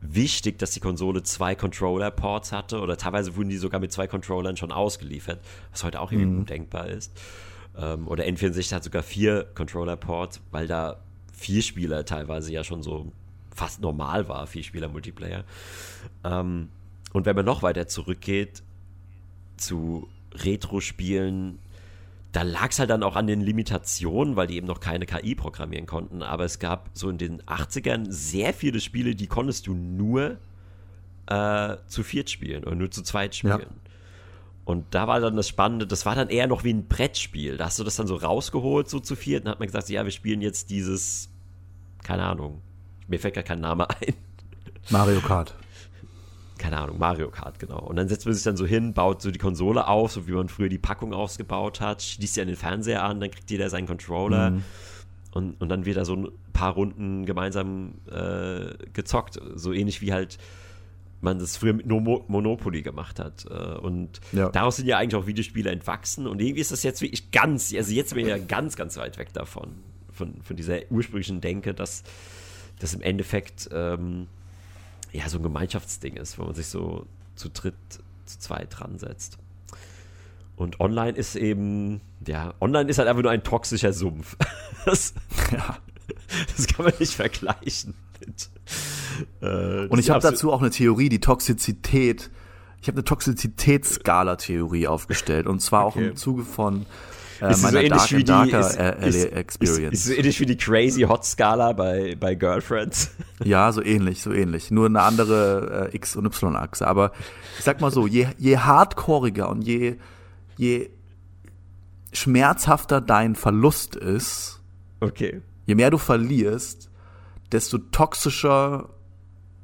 wichtig, dass die Konsole zwei Controller-Ports hatte oder teilweise wurden die sogar mit zwei Controllern schon ausgeliefert, was heute auch irgendwie mhm. undenkbar ist. Ähm, oder N64 hat sogar vier Controller-Ports, weil da vier Spieler teilweise ja schon so fast normal war, vier Spieler Multiplayer. Ähm, und wenn man noch weiter zurückgeht zu Retro-Spielen, da lag es halt dann auch an den Limitationen, weil die eben noch keine KI programmieren konnten. Aber es gab so in den 80ern sehr viele Spiele, die konntest du nur äh, zu viert spielen oder nur zu zweit spielen. Ja. Und da war dann das Spannende, das war dann eher noch wie ein Brettspiel. Da hast du das dann so rausgeholt, so zu viert, und hat man gesagt, ja, wir spielen jetzt dieses, keine Ahnung, mir fällt gar kein Name <laughs> ein. Mario Kart keine Ahnung, Mario Kart, genau. Und dann setzt man sich dann so hin, baut so die Konsole auf, so wie man früher die Packung ausgebaut hat, schließt sie an den Fernseher an, dann kriegt jeder seinen Controller mhm. und, und dann wird da so ein paar Runden gemeinsam äh, gezockt. So ähnlich wie halt man das früher mit Monopoly gemacht hat. Äh, und ja. daraus sind ja eigentlich auch Videospiele entwachsen. Und irgendwie ist das jetzt wirklich ganz, also jetzt bin ich ja ganz, ganz weit weg davon, von, von dieser ursprünglichen Denke, dass das im Endeffekt ähm, ja so ein Gemeinschaftsding ist, wo man sich so zu dritt, zu zweit dran setzt. Und online ist eben, ja, online ist halt einfach nur ein toxischer Sumpf. <laughs> Das, ja. das kann man nicht vergleichen mit. Äh, Und ich habe dazu auch eine Theorie, die Toxizität. Ich habe eine Toxizitätsskala-Theorie aufgestellt. Und zwar okay. auch im Zuge von äh, ist meiner so Dark and Darker ist, ist, Experience. Ist, ist, so ähnlich wie die Crazy Hot Skala bei, bei Girlfriends. <laughs> Ja, so ähnlich, so ähnlich. Nur eine andere äh, X- und Y-Achse. Aber ich sag mal so, je, je hardcoreiger und je, je schmerzhafter dein Verlust ist, okay. je mehr du verlierst, desto toxischer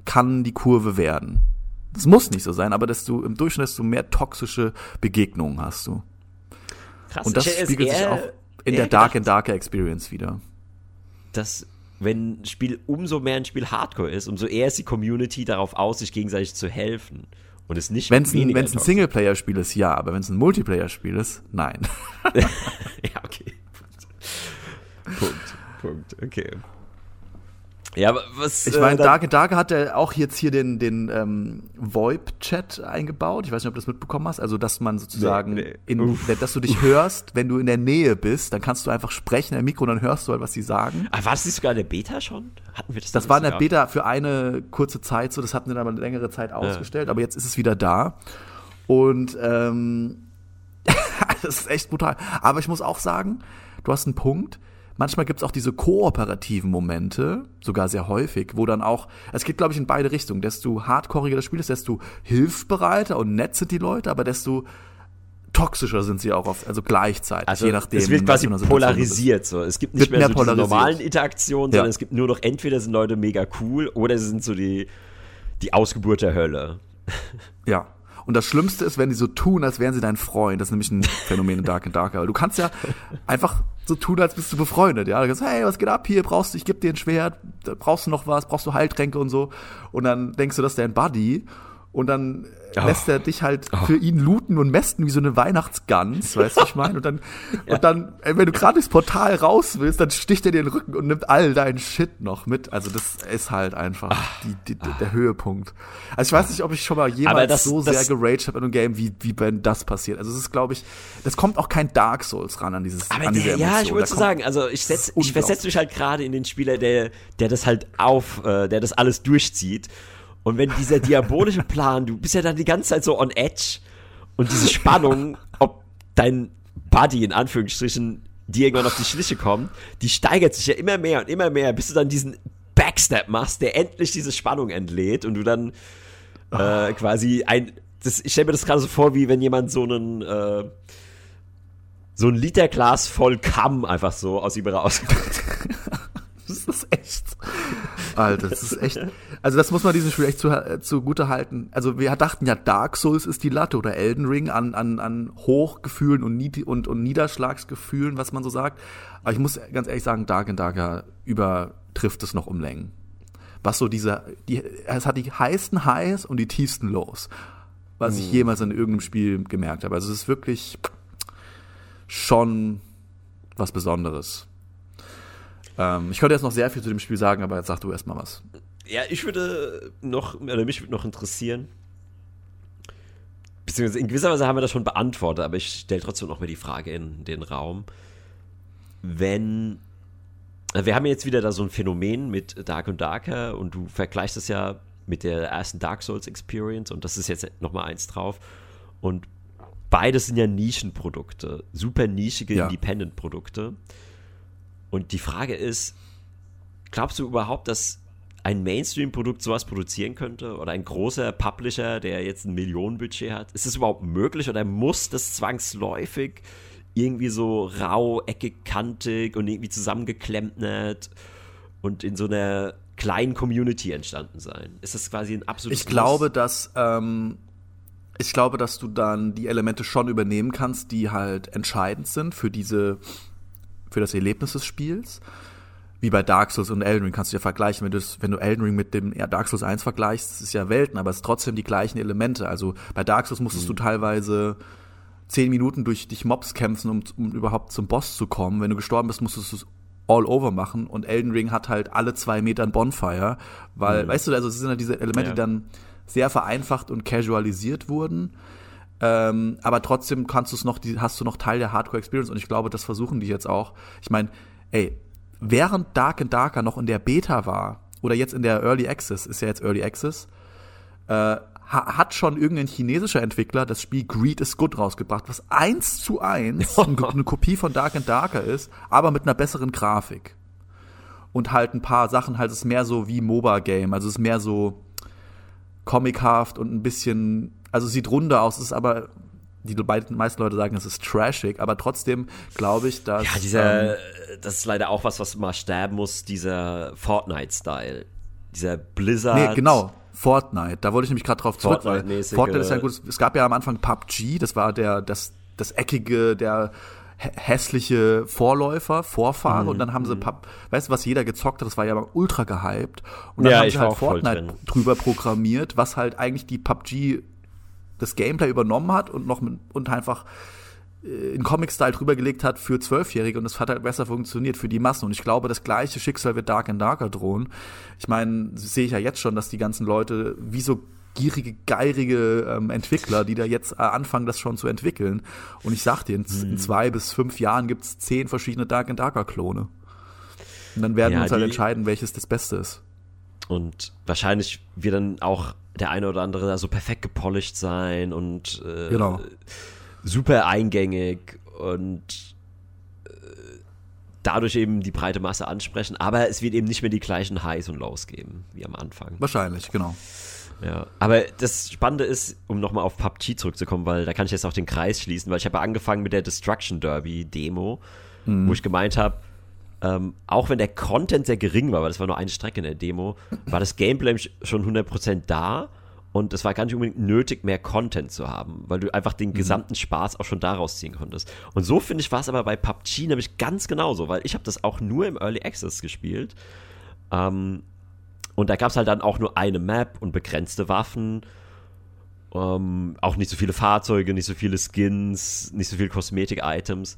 kann die Kurve werden. Das muss nicht so sein, aber desto im Durchschnitt desto mehr toxische Begegnungen hast du. Krass. Und das spiegelt sich auch in der Dark and Darker Experience wieder. Dass, wenn ein Spiel umso mehr ein Spiel Hardcore ist, umso eher ist die Community darauf aus, sich gegenseitig zu helfen. Und es nicht Wenn es ein, ein Singleplayer-Spiel ist, ja, aber wenn es ein Multiplayer-Spiel ist, nein. <laughs> ja, okay. Punkt. Punkt. Okay. Ja, aber was. Ich meine, äh, Darke Darke hat er auch jetzt hier den, den ähm, VoIP-Chat eingebaut. Ich weiß nicht, ob du das mitbekommen hast. Also, dass man sozusagen, nee, nee. In, dass du dich hörst, wenn du in der Nähe bist, dann kannst du einfach sprechen im Mikro und dann hörst du halt, was sie sagen. Aber war das nicht sogar in der Beta schon? Hatten wir das Das war in der Beta für eine kurze Zeit so. Das hatten wir dann aber eine längere Zeit ausgestellt. Ja. Aber jetzt ist es wieder da. Und ähm, <laughs> das ist echt brutal. Aber ich muss auch sagen, du hast einen Punkt manchmal gibt es auch diese kooperativen Momente, sogar sehr häufig, wo dann auch, es geht glaube ich in beide Richtungen, desto hardcoreiger das Spiel ist, desto hilfsbereiter und nett sind die Leute, aber desto toxischer sind sie auch oft, also gleichzeitig, also je nachdem. Es wird quasi polarisiert so. Es gibt nicht mehr, mehr so diese normalen Interaktionen, sondern ja. es gibt nur noch entweder sind Leute mega cool oder sie sind so die, die Ausgeburt der Hölle. Ja. Und das Schlimmste ist, wenn die so tun, als wären sie dein Freund. Das ist nämlich ein Phänomen in Dark and Darker. Du kannst ja einfach so tun, als bist du befreundet. Ja, du sagst, hey, was geht ab hier? Brauchst du, ich geb dir ein Schwert. Brauchst du noch was? Brauchst du Heiltränke und so? Und dann denkst du, das ist dein Buddy. Und dann oh. lässt er dich halt oh. für ihn looten und mästen wie so eine Weihnachtsgans, <laughs> weißt du, ich meine? Und dann, ja. und dann, wenn du gerade durchs Portal raus willst, dann sticht er dir den Rücken und nimmt all deinen Shit noch mit. Also das ist halt einfach ah. die, die, der Höhepunkt. Also ich weiß nicht, ob ich schon mal jemals das, so sehr geraged habe in einem Game, wie, wie wenn das passiert. Also es ist, glaube ich, das kommt auch kein Dark Souls ran an dieses Aber an diese der, Ja, ich wollte sagen, also ich, setz, ich versetze mich halt gerade in den Spieler, der, der das halt auf, äh, der das alles durchzieht und wenn dieser diabolische Plan, du bist ja dann die ganze Zeit so on edge und diese Spannung, ob dein Buddy in Anführungsstrichen dir irgendwann auf die Schliche kommt, die steigert sich ja immer mehr und immer mehr, bis du dann diesen Backstep machst, der endlich diese Spannung entlädt und du dann Äh, quasi ein, das, ich stelle mir das gerade so vor, wie wenn jemand so einen, äh, so ein Literglas voll Kamm einfach so aus ihm raus. <laughs> das ist echt. Alter, das ist echt. Also das muss man diesem Spiel echt zu, äh, zugute halten. Also wir dachten ja, Dark Souls ist die Latte oder Elden Ring an, an, an Hochgefühlen und, Nied und, und Niederschlagsgefühlen, was man so sagt. Aber ich muss ganz ehrlich sagen, Dark and Darker übertrifft es noch um Längen. Was so diese, die, es hat die heißen Highs und die tiefsten Lows, was ich hm. jemals in irgendeinem Spiel gemerkt habe. Also es ist wirklich schon was Besonderes. Ähm, ich könnte jetzt noch sehr viel zu dem Spiel sagen, aber jetzt sag du erst mal was. Ja, ich würde noch, oder mich würde noch interessieren, beziehungsweise in gewisser Weise haben wir das schon beantwortet, aber ich stelle trotzdem noch mal die Frage in den Raum. Wenn, wir haben jetzt wieder da so ein Phänomen mit Dark und Darker und du vergleichst es ja mit der ersten Dark Souls Experience und das ist jetzt noch mal eins drauf und beides sind ja Nischenprodukte, super nischige ja. Independent-Produkte. Und die Frage ist, glaubst du überhaupt, dass ein Mainstream-Produkt sowas produzieren könnte? Oder ein großer Publisher, der jetzt ein Millionenbudget hat? Ist es überhaupt möglich oder muss das zwangsläufig irgendwie so rau, eckig, kantig und irgendwie zusammengeklempnet und in so einer kleinen Community entstanden sein? Ist das quasi ein absolutes Ich glaube, dass ähm, ich glaube, dass du dann die Elemente schon übernehmen kannst, die halt entscheidend sind für diese für das Erlebnis des Spiels. Wie bei Dark Souls und Elden Ring kannst du ja vergleichen. Wenn, wenn du Elden Ring mit dem ja, Dark Souls 1 vergleichst, ist ja Welten, aber es sind trotzdem die gleichen Elemente. Also bei Dark Souls musstest mhm. du teilweise zehn Minuten durch dich Mobs kämpfen, um, um überhaupt zum Boss zu kommen. Wenn du gestorben bist, musstest du es all over machen und Elden Ring hat halt alle zwei Meter ein Bonfire, weil, mhm. weißt du, also es sind halt diese Elemente, ja. die dann sehr vereinfacht und casualisiert wurden. Ähm, aber trotzdem kannst du es noch, die, hast du noch Teil der Hardcore Experience und ich glaube, das versuchen die jetzt auch. Ich meine, ey, während Dark and Darker noch in der Beta war oder jetzt in der Early Access, ist ja jetzt Early Access, äh, hat schon irgendein chinesischer Entwickler das Spiel Greed is Good rausgebracht, was eins zu eins <laughs> eine Kopie von Dark and Darker ist, aber mit einer besseren Grafik. Und halt ein paar Sachen, halt ist mehr so wie MOBA-Game, also es ist mehr so comichaft und ein bisschen also sieht runder aus, ist aber die meisten Leute sagen, es ist trashig, aber trotzdem glaube ich, dass. Ja, dieser, ähm, das ist leider auch was, was man sterben muss, dieser Fortnite-Style. Dieser Blizzard. Nee, genau. Fortnite, da wollte ich nämlich gerade drauf zurück, weil Fortnite ist ja gut. Es gab ja am Anfang PUBG, das war der, das, das eckige, der hässliche Vorläufer, Vorfahre mhm. und dann haben sie, mhm. Pub, weißt du, was jeder gezockt hat, das war ja ultra gehypt und dann ja, haben sie halt Fortnite drüber programmiert, was halt eigentlich die PUBG das Gameplay übernommen hat und noch mit, und einfach äh, in Comic-Style drüber gelegt hat für Zwölfjährige und es hat halt besser funktioniert für die Massen. Und ich glaube, das gleiche Schicksal wird Dark and Darker drohen. Ich meine, sehe ich ja jetzt schon, dass die ganzen Leute wie so gierige, geirige ähm, Entwickler, die da jetzt äh, anfangen, das schon zu entwickeln. Und ich sag dir, in, hm. in zwei bis fünf Jahren gibt's zehn verschiedene Dark and Darker Klone. Und dann werden ja, wir uns halt entscheiden, welches das Beste ist. Und wahrscheinlich wird dann auch der eine oder andere da so perfekt gepolished sein und äh, genau. super eingängig und äh, dadurch eben die breite Masse ansprechen, aber es wird eben nicht mehr die gleichen Highs und Lows geben wie am Anfang. Wahrscheinlich, genau. Ja, aber das Spannende ist, um nochmal auf PUBG zurückzukommen, weil da kann ich jetzt auch den Kreis schließen, weil ich habe angefangen mit der Destruction Derby Demo, mhm. wo ich gemeint habe, ähm, auch wenn der Content sehr gering war, weil das war nur eine Strecke in der Demo, war das Gameplay schon 100% da und es war gar nicht unbedingt nötig, mehr Content zu haben, weil du einfach den mhm. gesamten Spaß auch schon daraus ziehen konntest. Und so finde ich war es aber bei PUBG nämlich ganz genauso, weil ich habe das auch nur im Early Access gespielt. Ähm, und da gab es halt dann auch nur eine Map und begrenzte Waffen. Ähm, auch nicht so viele Fahrzeuge, nicht so viele Skins, nicht so viele Kosmetik-Items.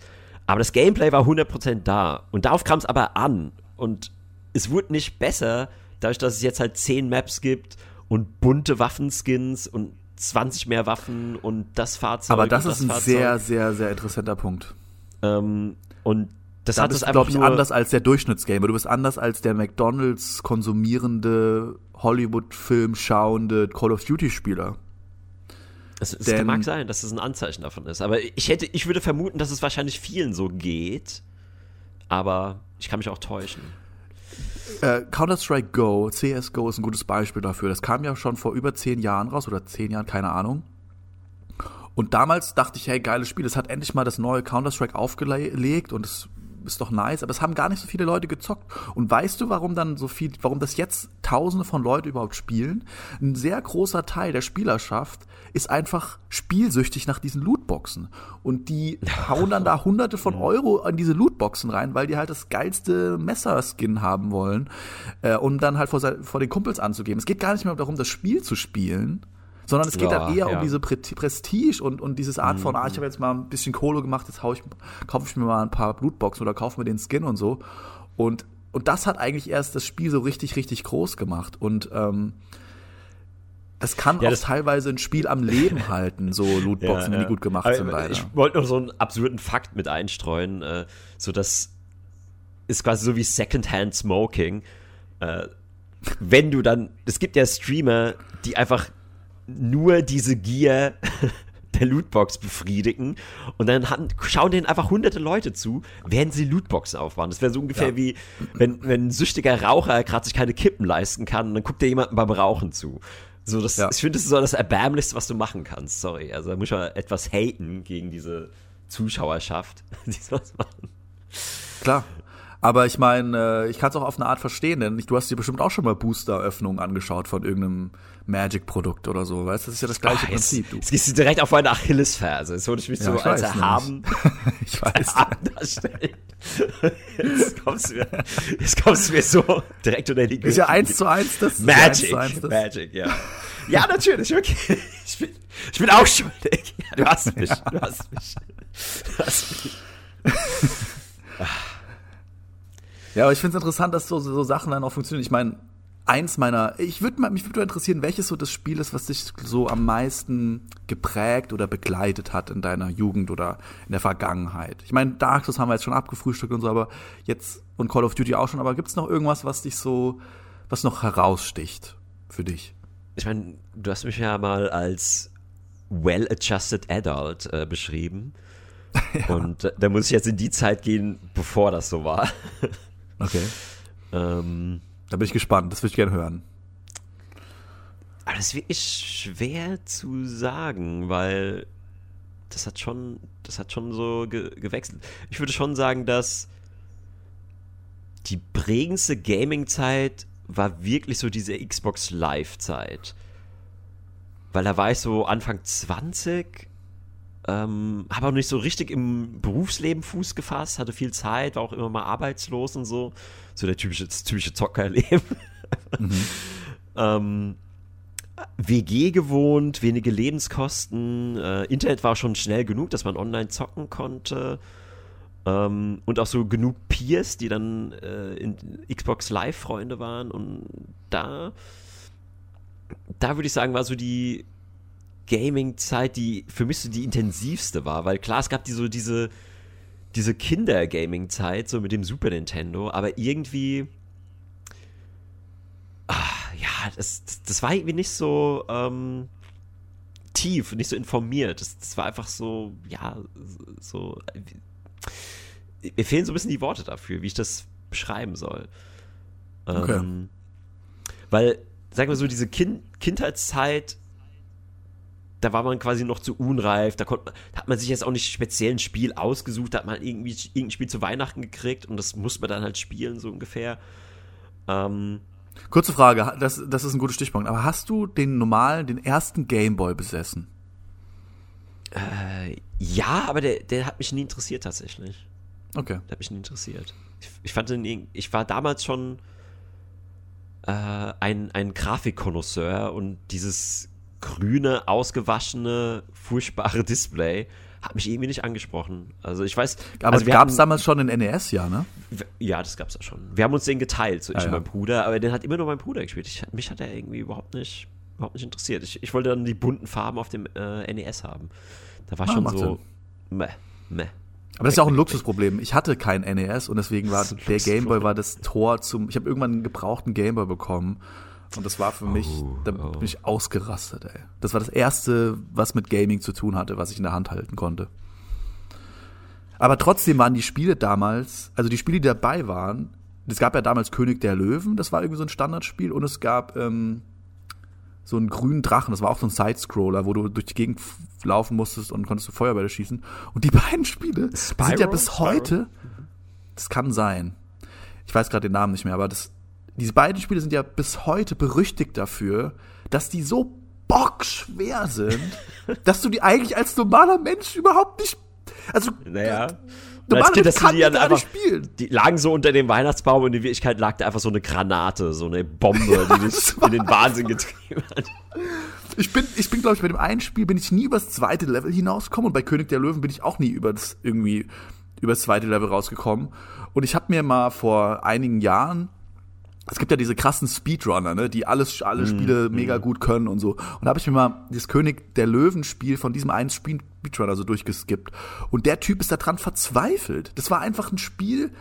Aber das Gameplay war 100% da. Und darauf kam es aber an. Und es wurde nicht besser, dadurch, dass es jetzt halt 10 Maps gibt und bunte Waffenskins und 20 mehr Waffen und das Fahrzeug. Aber das ist das ein Fahrzeug. sehr, sehr, sehr interessanter Punkt. Ähm, und das da hat es glaube ich, anders als der Durchschnittsgamer. Du bist anders als der McDonalds konsumierende, Hollywood-Film schauende Call of Duty-Spieler. Es, es mag sein, dass das ein Anzeichen davon ist. Aber ich hätte, ich würde vermuten, dass es wahrscheinlich vielen so geht. Aber ich kann mich auch täuschen. äh, Counter-Strike Go, CSGO ist ein gutes Beispiel dafür. Das kam ja schon vor über zehn Jahren raus oder zehn Jahren, keine Ahnung. Und damals dachte ich, hey, geiles Spiel, es hat endlich mal das neue Counter-Strike aufgelegt und es ist doch nice, aber es haben gar nicht so viele Leute gezockt. Und weißt du, warum dann so viel, warum das jetzt tausende von Leuten überhaupt spielen? Ein sehr großer Teil der Spielerschaft ist einfach spielsüchtig nach diesen Lootboxen. Und die <laughs> hauen dann da hunderte von Euro in diese Lootboxen rein, weil die halt das geilste Messerskin haben wollen, äh, um dann halt vor, vor den Kumpels anzugeben. Es geht gar nicht mehr darum, das Spiel zu spielen, sondern es geht ja, dann eher ja. um diese Prestige und, und dieses Art von, mhm. ah, ich habe jetzt mal ein bisschen Kohle gemacht, jetzt ich, kaufe ich mir mal ein paar Blutboxen oder kaufe mir den Skin und so. Und, und das hat eigentlich erst das Spiel so richtig, richtig groß gemacht. Und ähm, es kann ja, auch teilweise ein Spiel am Leben <laughs> halten, so Lootboxen, ja, wenn die gut gemacht Aber sind, leider. Ich wollte noch so einen absurden Fakt mit einstreuen, äh, so dass ist quasi so wie Secondhand Smoking. Äh, wenn du dann, es gibt ja Streamer, die einfach nur diese Gier <laughs> der Lootbox befriedigen und dann hatten, schauen denen einfach hunderte Leute zu, während sie Lootboxen aufbauen. Das wäre so ungefähr ja. wie, wenn, wenn ein süchtiger Raucher gerade sich keine Kippen leisten kann dann guckt der jemanden beim Rauchen zu. So, das, ja. Ich finde, das ist so das Erbärmlichste, was du machen kannst. Sorry. Also da muss man etwas haten gegen diese Zuschauerschaft, <laughs> die sowas machen. Klar. Aber ich meine, äh, ich kann es auch auf eine Art verstehen, denn du hast dir bestimmt auch schon mal Booster-Öffnungen angeschaut von irgendeinem Magic-Produkt oder so, weißt du? Das ist ja das gleiche Prinzip. Jetzt, jetzt gehst du direkt auf meine Achillesferse. Jetzt würde ich mich ja, so ich als erhaben, <laughs> ich weiß. darstellen. Jetzt kommst, du mir, jetzt kommst du mir so direkt unter die Gürtel. Ist ja eins zu eins das. Magic, eins das. Magic, ja. Ja, natürlich, okay. Ich bin, ich bin auch schuldig. Ja, du hast mich, du hast mich. Du hast mich. <laughs> Ja, aber ich finde es interessant, dass so, so Sachen dann auch funktionieren. Ich meine, eins meiner, ich würde mich würde interessieren, welches so das Spiel ist, was dich so am meisten geprägt oder begleitet hat in deiner Jugend oder in der Vergangenheit. Ich meine, Dark Souls haben wir jetzt schon abgefrühstückt und so, aber jetzt und Call of Duty auch schon, aber gibt es noch irgendwas, was dich so, was noch heraussticht für dich? Ich meine, du hast mich ja mal als well-adjusted adult äh, beschrieben. <laughs> ja. Und äh, da muss ich jetzt in die Zeit gehen, bevor das so war. Okay. <laughs> ähm, da bin ich gespannt, das würde ich gerne hören. Aber das ist wirklich schwer zu sagen, weil das hat schon, das hat schon so ge gewechselt. Ich würde schon sagen, dass die prägendste Gaming-Zeit war wirklich so diese Xbox Live-Zeit. Weil da war ich so Anfang 20 ähm, habe auch nicht so richtig im Berufsleben Fuß gefasst, hatte viel Zeit, war auch immer mal arbeitslos und so. So der typische, das typische Zockerleben. mhm. <laughs> ähm, WG gewohnt, wenige Lebenskosten, äh, Internet war schon schnell genug, dass man online zocken konnte. Ähm, und auch so genug Peers, die dann äh, in Xbox Live-Freunde waren. Und da, da würde ich sagen, war so die Gaming-Zeit, die für mich so die intensivste war, weil klar, es gab die so diese, diese Kinder-Gaming-Zeit, so mit dem Super Nintendo, aber irgendwie, ach, ja, das, das, war irgendwie nicht so ähm, tief, nicht so informiert. Das, das war einfach so, ja, so. Mir fehlen so ein bisschen die Worte dafür, wie ich das beschreiben soll. Okay. Ähm, weil, sag mal so, diese kind Kindheitszeit da war man quasi noch zu unreif, da, konnte, da hat man sich jetzt auch nicht speziell ein Spiel ausgesucht, da hat man irgendwie irgendein Spiel zu Weihnachten gekriegt und das muss man dann halt spielen, so ungefähr. Ähm, Kurze Frage, das, das ist ein guter Stichpunkt, aber hast du den normalen, den ersten Gameboy besessen? Äh, ja, aber der, der hat mich nie interessiert tatsächlich. Okay. Der hat mich nie interessiert. Ich, ich fand den, ich war damals schon äh, ein, ein Grafikkonnoisseur und dieses grüne, ausgewaschene, furchtbare <laughs> Display hat mich irgendwie nicht angesprochen. Also ich weiß. Aber also gab es damals schon in NES, ja, ne? Ja, das gab es ja schon. Wir haben uns den geteilt, so ich ah, und mein Bruder, aber den hat immer nur mein Bruder gespielt. Ich, mich hat er irgendwie überhaupt nicht, überhaupt nicht interessiert. Ich, ich wollte dann die bunten Farben auf dem äh, NES haben. Da war ah, schon so. Meh, meh. Aber das ist ja auch ein Luxusproblem. Ich hatte kein NES und deswegen war der Gameboy war das Tor zum. Ich habe irgendwann einen gebrauchten Gameboy bekommen und das war für mich, oh, da bin oh. ich ausgerastet, ey. Das war das erste, was mit Gaming zu tun hatte, was ich in der Hand halten konnte. Aber trotzdem waren die Spiele damals, also die Spiele, die dabei waren, es gab ja damals König der Löwen, das war irgendwie so ein Standardspiel, und es gab ähm, so einen grünen Drachen, das war auch so ein Sidescroller, wo du durch die Gegend laufen musstest und konntest du Feuerbälle schießen. Und die <laughs> beiden Spiele Spyro? sind ja bis heute, das kann sein, ich weiß gerade den Namen nicht mehr, aber das, diese beiden Spiele sind ja bis heute berüchtigt dafür, dass die so bockschwer sind, <laughs> dass du die eigentlich als normaler Mensch überhaupt nicht, also, naja. Normal als Kind, dass die, die dann einfach, spielen. die lagen so unter dem Weihnachtsbaum und in Wirklichkeit lag da einfach so eine Granate, so eine Bombe, <laughs> die dich in den Wahnsinn getrieben hat. Ich bin, ich bin, glaube ich, bei dem einen Spiel bin ich nie übers zweite Level hinausgekommen und bei König der Löwen bin ich auch nie über das irgendwie übers zweite Level rausgekommen. Und ich habe mir mal vor einigen Jahren es gibt ja diese krassen Speedrunner, ne, die alles, alle mhm, Spiele mm, mega gut können und so. Und da habe ich mir mal das König der Löwen-Spiel von diesem einen Speedrunner so durchgeskippt. Und der Typ ist daran verzweifelt. Das war einfach ein Spiel,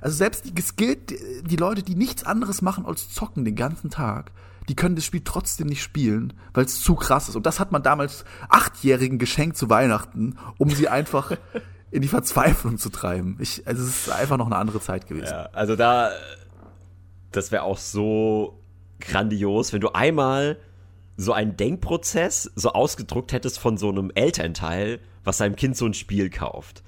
also selbst die geskillt, die Leute, die nichts anderes machen als zocken den ganzen Tag, die können das Spiel trotzdem nicht spielen, weil es zu krass ist. Und das hat man damals Achtjährigen geschenkt zu Weihnachten, um sie einfach <laughs> in die Verzweiflung zu treiben. Ich, also es ist einfach noch eine andere Zeit gewesen. Ja, also da das wäre auch so grandios, wenn du einmal so einen Denkprozess so ausgedruckt hättest von so einem Elternteil, was seinem Kind so ein Spiel kauft.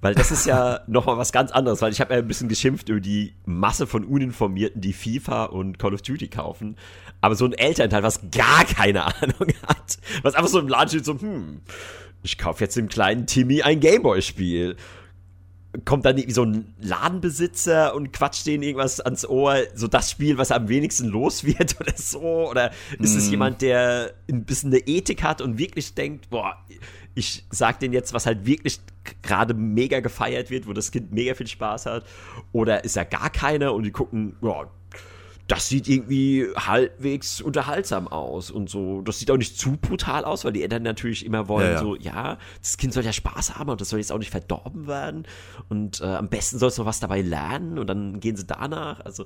Weil das ist ja <laughs> nochmal was ganz anderes, weil ich habe ja ein bisschen geschimpft über die Masse von Uninformierten, die FIFA und Call of Duty kaufen. Aber so ein Elternteil, was gar keine Ahnung hat, was einfach so im Laden steht, so, hm, ich kaufe jetzt dem kleinen Timmy ein Gameboy-Spiel kommt dann irgendwie so ein Ladenbesitzer und quatscht denen irgendwas ans Ohr, so das Spiel, was am wenigsten los <laughs> wird oder so? Oder ist mm. es mhm. jemand, der ein bisschen eine Ethik hat und wirklich denkt, boah, ich sag denen jetzt, was halt wirklich gerade mega gefeiert wird, wo das Kind mega viel Spaß hat? Oder ist er gar keiner und die gucken, boah, das sieht irgendwie halbwegs unterhaltsam aus und so. Das sieht auch nicht zu brutal aus, weil die Eltern natürlich immer wollen, ja, ja. so, ja, das Kind soll ja Spaß haben und das soll jetzt auch nicht verdorben werden und äh, am besten soll es noch was dabei lernen und dann gehen sie danach. Also,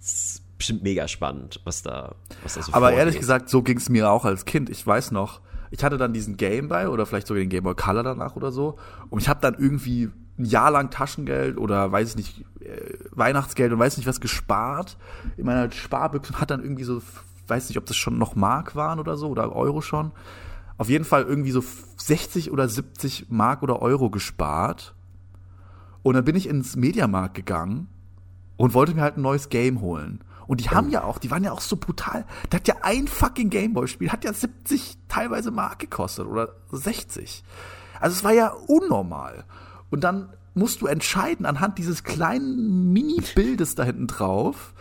es ist bestimmt mega spannend, was da, was da so Aber vorgeht. ehrlich gesagt, so ging es mir auch als Kind. Ich weiß noch, ich hatte dann diesen Gameboy oder vielleicht sogar den Gameboy Color danach oder so und ich habe dann irgendwie ein Jahr lang Taschengeld oder weiß ich nicht, äh, Weihnachtsgeld und weiß nicht was gespart in meiner Sparbüchse und hat dann irgendwie so, weiß nicht, ob das schon noch Mark waren oder so oder Euro schon. Auf jeden Fall irgendwie so 60 oder 70 Mark oder Euro gespart. Und dann bin ich ins Mediamarkt gegangen und wollte mir halt ein neues Game holen. Und die haben ja auch, die waren ja auch so brutal. Der hat ja ein fucking Gameboy-Spiel, hat ja 70 teilweise Mark gekostet oder 60. Also es war ja unnormal. Und dann musst du entscheiden anhand dieses kleinen Mini-Bildes da hinten drauf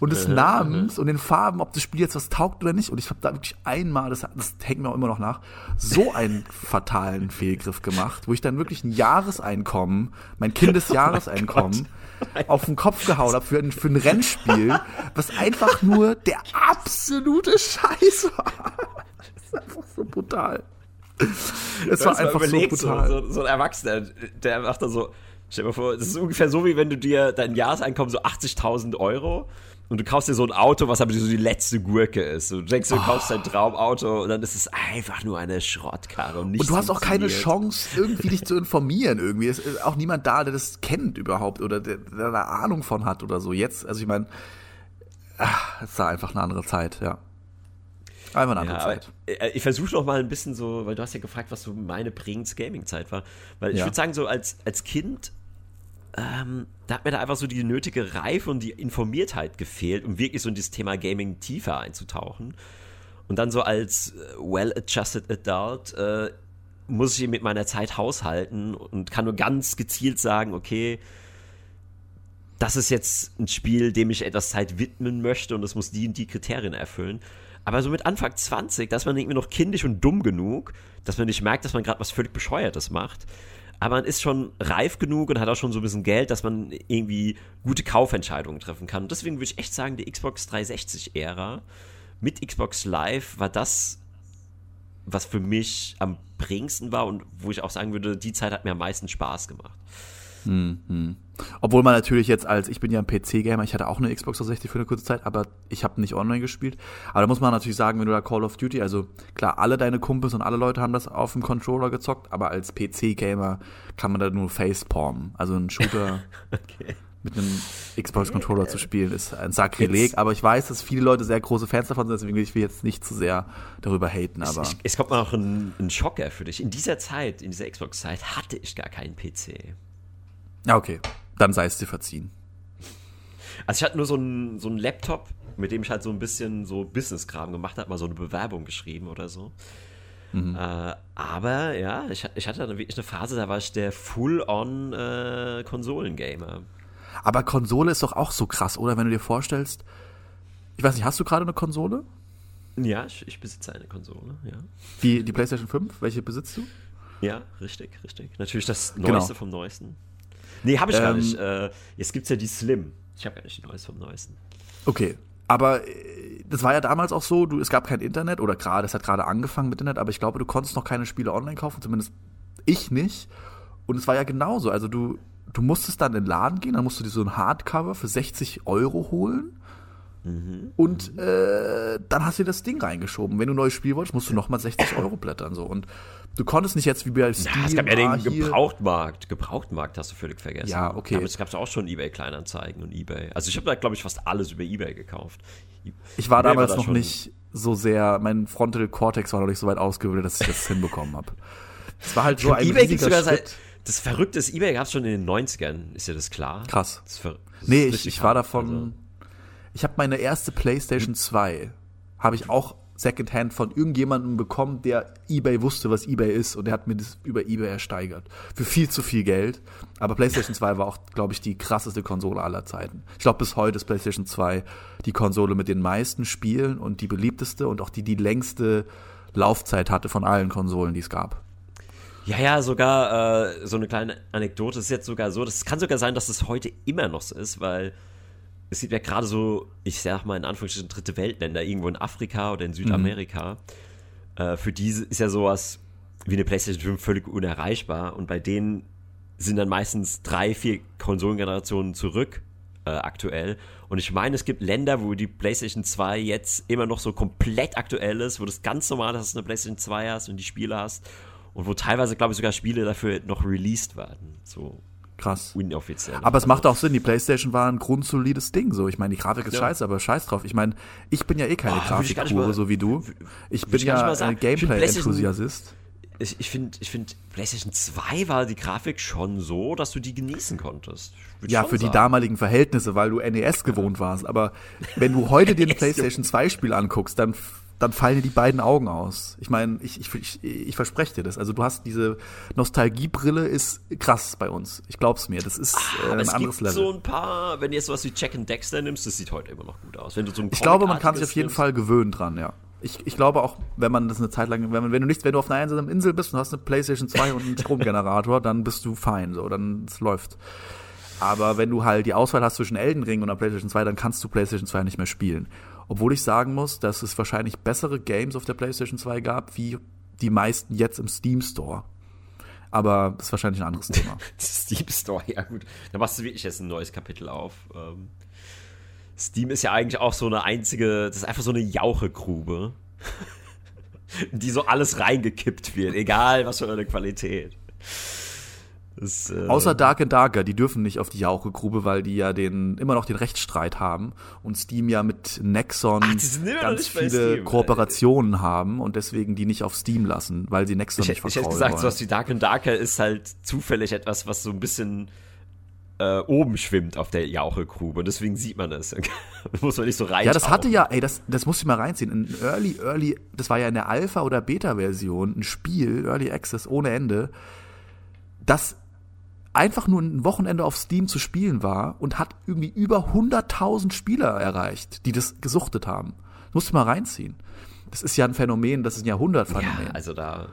und des Namens und den Farben, ob das Spiel jetzt was taugt oder nicht. Und ich habe da wirklich einmal, das, das hängt mir auch immer noch nach, so einen <laughs> fatalen Fehlgriff gemacht, wo ich dann wirklich ein Jahreseinkommen, mein Kindesjahreseinkommen, <laughs> oh auf den Kopf gehauen habe für, ein, für ein Rennspiel, was einfach nur der absolute Scheiß war. <laughs> Das ist einfach so brutal. <laughs> Es war einfach so brutal. So, so, so, ein Erwachsener, der macht da so, stell dir mal vor, das ist ungefähr so, wie wenn du dir dein Jahreseinkommen so 80.000 Euro und du kaufst dir so ein Auto, was aber so die letzte Gurke ist. Du denkst, du oh. kaufst dein Traumauto und dann ist es einfach nur eine Schrottkarre. Und, und du hast auch keine Chance, irgendwie dich <laughs> zu informieren. Irgendwie ist auch niemand da, der das kennt überhaupt oder der, der da Ahnung von hat oder so. Jetzt, also ich meine, es war einfach eine andere Zeit, ja. Einmal eine andere ja, Zeit. Äh, ich versuche noch mal ein bisschen so, weil du hast ja gefragt, was so meine prägendste Gaming-Zeit war. Weil ich ja. würde sagen, so als, als Kind, ähm, da hat mir da einfach so die nötige Reife und die Informiertheit gefehlt, um wirklich so in dieses Thema Gaming tiefer einzutauchen. Und dann so als äh, well-adjusted Adult äh, muss ich mit meiner Zeit haushalten und kann nur ganz gezielt sagen, okay, das ist jetzt ein Spiel, dem ich etwas Zeit widmen möchte und es muss die und die Kriterien erfüllen. Aber so mit Anfang 20, da ist man irgendwie noch kindisch und dumm genug, dass man nicht merkt, dass man gerade was völlig Bescheuertes macht. Aber man ist schon reif genug und hat auch schon so ein bisschen Geld, dass man irgendwie gute Kaufentscheidungen treffen kann. Und deswegen würde ich echt sagen, die Xbox 360-Ära mit Xbox Live war das, was für mich am prägendsten war und wo ich auch sagen würde, die Zeit hat mir am meisten Spaß gemacht. Mhm. Obwohl man natürlich jetzt als, ich bin ja ein PC-Gamer, ich hatte auch eine Xbox 360 für eine kurze Zeit, aber ich habe nicht online gespielt. Aber da muss man natürlich sagen, wenn du da Call of Duty, also klar, alle deine Kumpels und alle Leute haben das auf dem Controller gezockt, aber als PC-Gamer kann man da nur facepalmen. Also ein Shooter <laughs> okay. mit einem Xbox-Controller zu spielen, ist ein Sakrileg. Aber ich weiß, dass viele Leute sehr große Fans davon sind, deswegen will ich jetzt nicht zu sehr darüber haten. Aber es, es kommt noch ein, ein Schocker für dich. In dieser Zeit, in dieser Xbox-Zeit, hatte ich gar keinen PC. Ja, okay. Dann sei es dir verziehen. Also ich hatte nur so einen so Laptop, mit dem ich halt so ein bisschen so Business-Kram gemacht habe, mal so eine Bewerbung geschrieben oder so. Mhm. Äh, aber ja, ich, ich, hatte dann wirklich eine Phase, da war ich der Full-on äh, Konsolengamer. Aber Konsole ist doch auch so krass, oder? Wenn du dir vorstellst, ich weiß nicht, hast du gerade eine Konsole? Ja, ich, ich, besitze eine Konsole, ja. Die, die PlayStation 5, welche besitzt du? Ja, richtig, richtig. Natürlich das genau. Neueste genau. vom Neuesten. Nee, habe ich ähm, gar nicht. Äh, jetzt gibt es ja die Slim. Ich habe gar nicht die Neueste vom Neuesten. Okay, aber äh, das war ja damals auch so, du, es gab kein Internet oder gerade, es hat gerade angefangen mit Internet, aber ich glaube, du konntest noch keine Spiele online kaufen, zumindest ich nicht. Und es war ja genauso. Also du, du musstest dann in den Laden gehen, dann musst du dir so ein Hardcover für 60 Euro holen. Mhm. Und äh, dann hast du dir das Ding reingeschoben. Wenn du ein neues Spiel wolltest, musst du nochmal 60 <laughs> Euro blättern. So. Und du konntest nicht jetzt wie bei Steam. Ja, es gab ja den ah, Gebrauchtmarkt. Gebrauchtmarkt hast du völlig vergessen. Ja, okay. Damals gab es auch schon Ebay-Kleinanzeigen und Ebay. Also ich habe da, glaube ich, fast alles über Ebay gekauft. Ich war eBay damals war noch nicht so sehr, mein Frontal Cortex war noch nicht so weit ausgebildet, dass ich das <laughs> hinbekommen habe. Es war halt so ein eBay riesiger Schritt. Das Verrückte ist, eBay gab es schon in den 90ern, ist ja das klar. Krass. Das das nee, ich, ich war davon. Also. Ich habe meine erste PlayStation 2, habe ich auch Secondhand von irgendjemandem bekommen, der eBay wusste, was eBay ist und der hat mir das über eBay ersteigert. Für viel zu viel Geld. Aber PlayStation 2 war auch, glaube ich, die krasseste Konsole aller Zeiten. Ich glaube, bis heute ist PlayStation 2 die Konsole mit den meisten Spielen und die beliebteste und auch die die längste Laufzeit hatte von allen Konsolen, die es gab. Ja, ja, sogar äh, so eine kleine Anekdote ist jetzt sogar so, das kann sogar sein, dass es heute immer noch so ist, weil es gibt ja gerade so, ich sag mal in Anführungsstrichen, dritte Weltländer, irgendwo in Afrika oder in Südamerika. Mhm. Äh, für diese ist ja sowas wie eine PlayStation 5 völlig unerreichbar und bei denen sind dann meistens drei, vier Konsolengenerationen zurück äh, aktuell. Und ich meine, es gibt Länder, wo die PlayStation 2 jetzt immer noch so komplett aktuell ist, wo das ganz normal ist, dass du eine PlayStation 2 hast und die Spiele hast und wo teilweise, glaube ich, sogar Spiele dafür noch released werden. So Krass. Inoffiziell. Aber es macht auch Sinn, die PlayStation war ein grundsolides Ding. So, ich meine, die Grafik ist ja. scheiße, aber scheiß drauf. Ich meine, ich bin ja eh keine oh, Grafikhure, so wie du. Ich bin ja ein Gameplay-Enthusiast. Ich, ich finde, ich find, PlayStation 2 war die Grafik schon so, dass du die genießen konntest. Ja, für sagen. die damaligen Verhältnisse, weil du NES gewohnt warst. Aber wenn du heute <laughs> dir ein PlayStation 2 Spiel anguckst, dann dann fallen dir die beiden Augen aus. Ich meine, ich, ich, ich, ich verspreche dir das. Also du hast diese Nostalgiebrille ist krass bei uns. Ich glaub's mir. Das ist ah, äh, ein anderes Level. so ein paar, wenn du jetzt sowas wie Jack and Dexter nimmst, das sieht heute immer noch gut aus. Wenn du so ein ich glaube, man kann sich auf jeden nimmst. Fall gewöhnen dran, ja. Ich, ich glaube auch, wenn man das eine Zeit lang, wenn, man, wenn du nicht, wenn du auf einer einsamen Insel bist und hast eine Playstation 2 und einen <laughs> Stromgenerator, dann bist du fein, so, dann es läuft. Aber wenn du halt die Auswahl hast zwischen Elden Ring und einer PlayStation 2, dann kannst du PlayStation 2 nicht mehr spielen. Obwohl ich sagen muss, dass es wahrscheinlich bessere Games auf der PlayStation 2 gab, wie die meisten jetzt im Steam Store. Aber das ist wahrscheinlich ein anderes Thema. <laughs> Steam Store, ja gut. Da machst du wirklich jetzt ein neues Kapitel auf. Ähm, Steam ist ja eigentlich auch so eine einzige, das ist einfach so eine Jauchegrube, <laughs> die so alles reingekippt wird, egal was für eine Qualität. Das, äh Außer Dark and Darker, die dürfen nicht auf die Jauchegrube, weil die ja den immer noch den Rechtsstreit haben und Steam ja mit Nexon Ach, ganz viele Steam, Kooperationen ey. haben und deswegen die nicht auf Steam lassen, weil sie Nexon ich, nicht verkaufen Ich hätte gesagt, wollen. sowas wie Dark and Darker ist halt zufällig etwas, was so ein bisschen äh, oben schwimmt auf der Jauchegrube und deswegen sieht man das. <laughs> muss man nicht so rein. Ja, das hatte ja, ey, das, das musst du mal reinziehen. In Early, Early, das war ja in der Alpha- oder Beta-Version ein Spiel, Early Access ohne Ende, das einfach nur ein Wochenende auf Steam zu spielen war und hat irgendwie über 100.000 Spieler erreicht, die das gesuchtet haben. Das musst du mal reinziehen. Das ist ja ein Phänomen, das ist ein Jahrhundertphänomen. Ja, also da,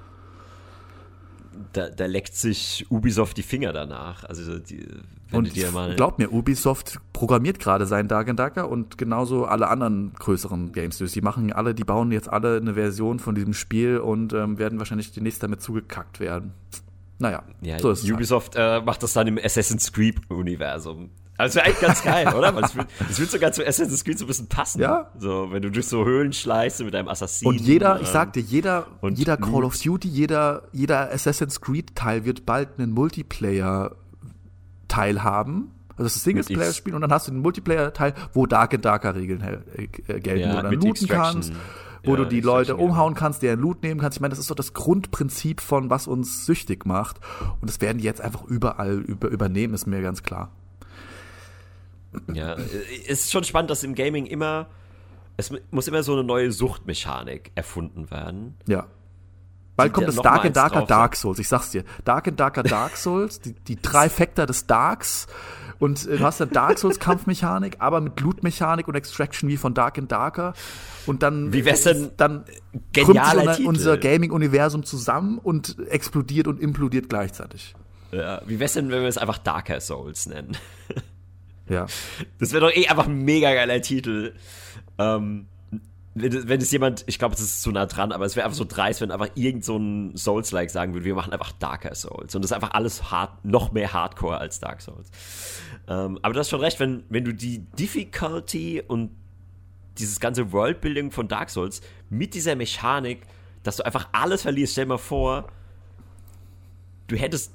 da, da leckt sich Ubisoft die Finger danach. Also die, und dir mal glaub mir, Ubisoft programmiert gerade seinen Dark Darker und genauso alle anderen größeren Games. Die machen alle, die bauen jetzt alle eine Version von diesem Spiel und ähm, werden wahrscheinlich demnächst damit zugekackt werden. Naja, ja, so ist halt. Ubisoft halt. äh, macht das dann im Assassin's Creed-Universum. Also eigentlich ganz geil, oder? Es wird, wird sogar zu Assassin's Creed so ein bisschen passen. Ja. So, wenn du durch so Höhlen schleißt mit deinem Assassin. Und jeder, ich sag dir, jeder, jeder Call of Duty, jeder, jeder Assassin's Creed Teil wird bald einen Multiplayer Teil haben, Also das ist Singleplayer-Spiel und dann hast du den Multiplayer-Teil, wo Dark and Darker Regeln äh, gelten, ja, wo du dann looten kannst, wo ja, du die Leute umhauen kannst, deren Loot nehmen kannst. Ich meine, das ist so das Grundprinzip von, was uns süchtig macht. Und das werden die jetzt einfach überall über, übernehmen, ist mir ganz klar. Ja, es ist schon spannend, dass im Gaming immer, es muss immer so eine neue Suchtmechanik erfunden werden. Ja. Bald kommt das Dark and Darker Dark Souls, ich sag's dir. Dark and Darker Dark Souls, die, die drei <laughs> Factor des Darks. Und äh, du hast dann Dark Souls Kampfmechanik, aber mit Loot-Mechanik und Extraction wie von Dark and Darker. Und dann, wie wär's denn dann genialer so unser Gaming-Universum zusammen und explodiert und implodiert gleichzeitig. Ja, wie wär's denn, wenn wir es einfach Darker Souls nennen? Ja. <laughs> Das wäre doch eh einfach ein mega geiler Titel. Ähm, wenn, wenn es jemand, ich glaube, es ist zu nah dran, aber es wäre einfach so dreist, wenn einfach irgend so ein Souls-like sagen würde, wir machen einfach Darker Souls. Und das ist einfach alles hard, noch mehr Hardcore als Dark Souls. Ähm, aber du hast schon recht, wenn, wenn du die Difficulty und dieses ganze Worldbuilding von Dark Souls mit dieser Mechanik, dass du einfach alles verlierst, stell dir mal vor, du hättest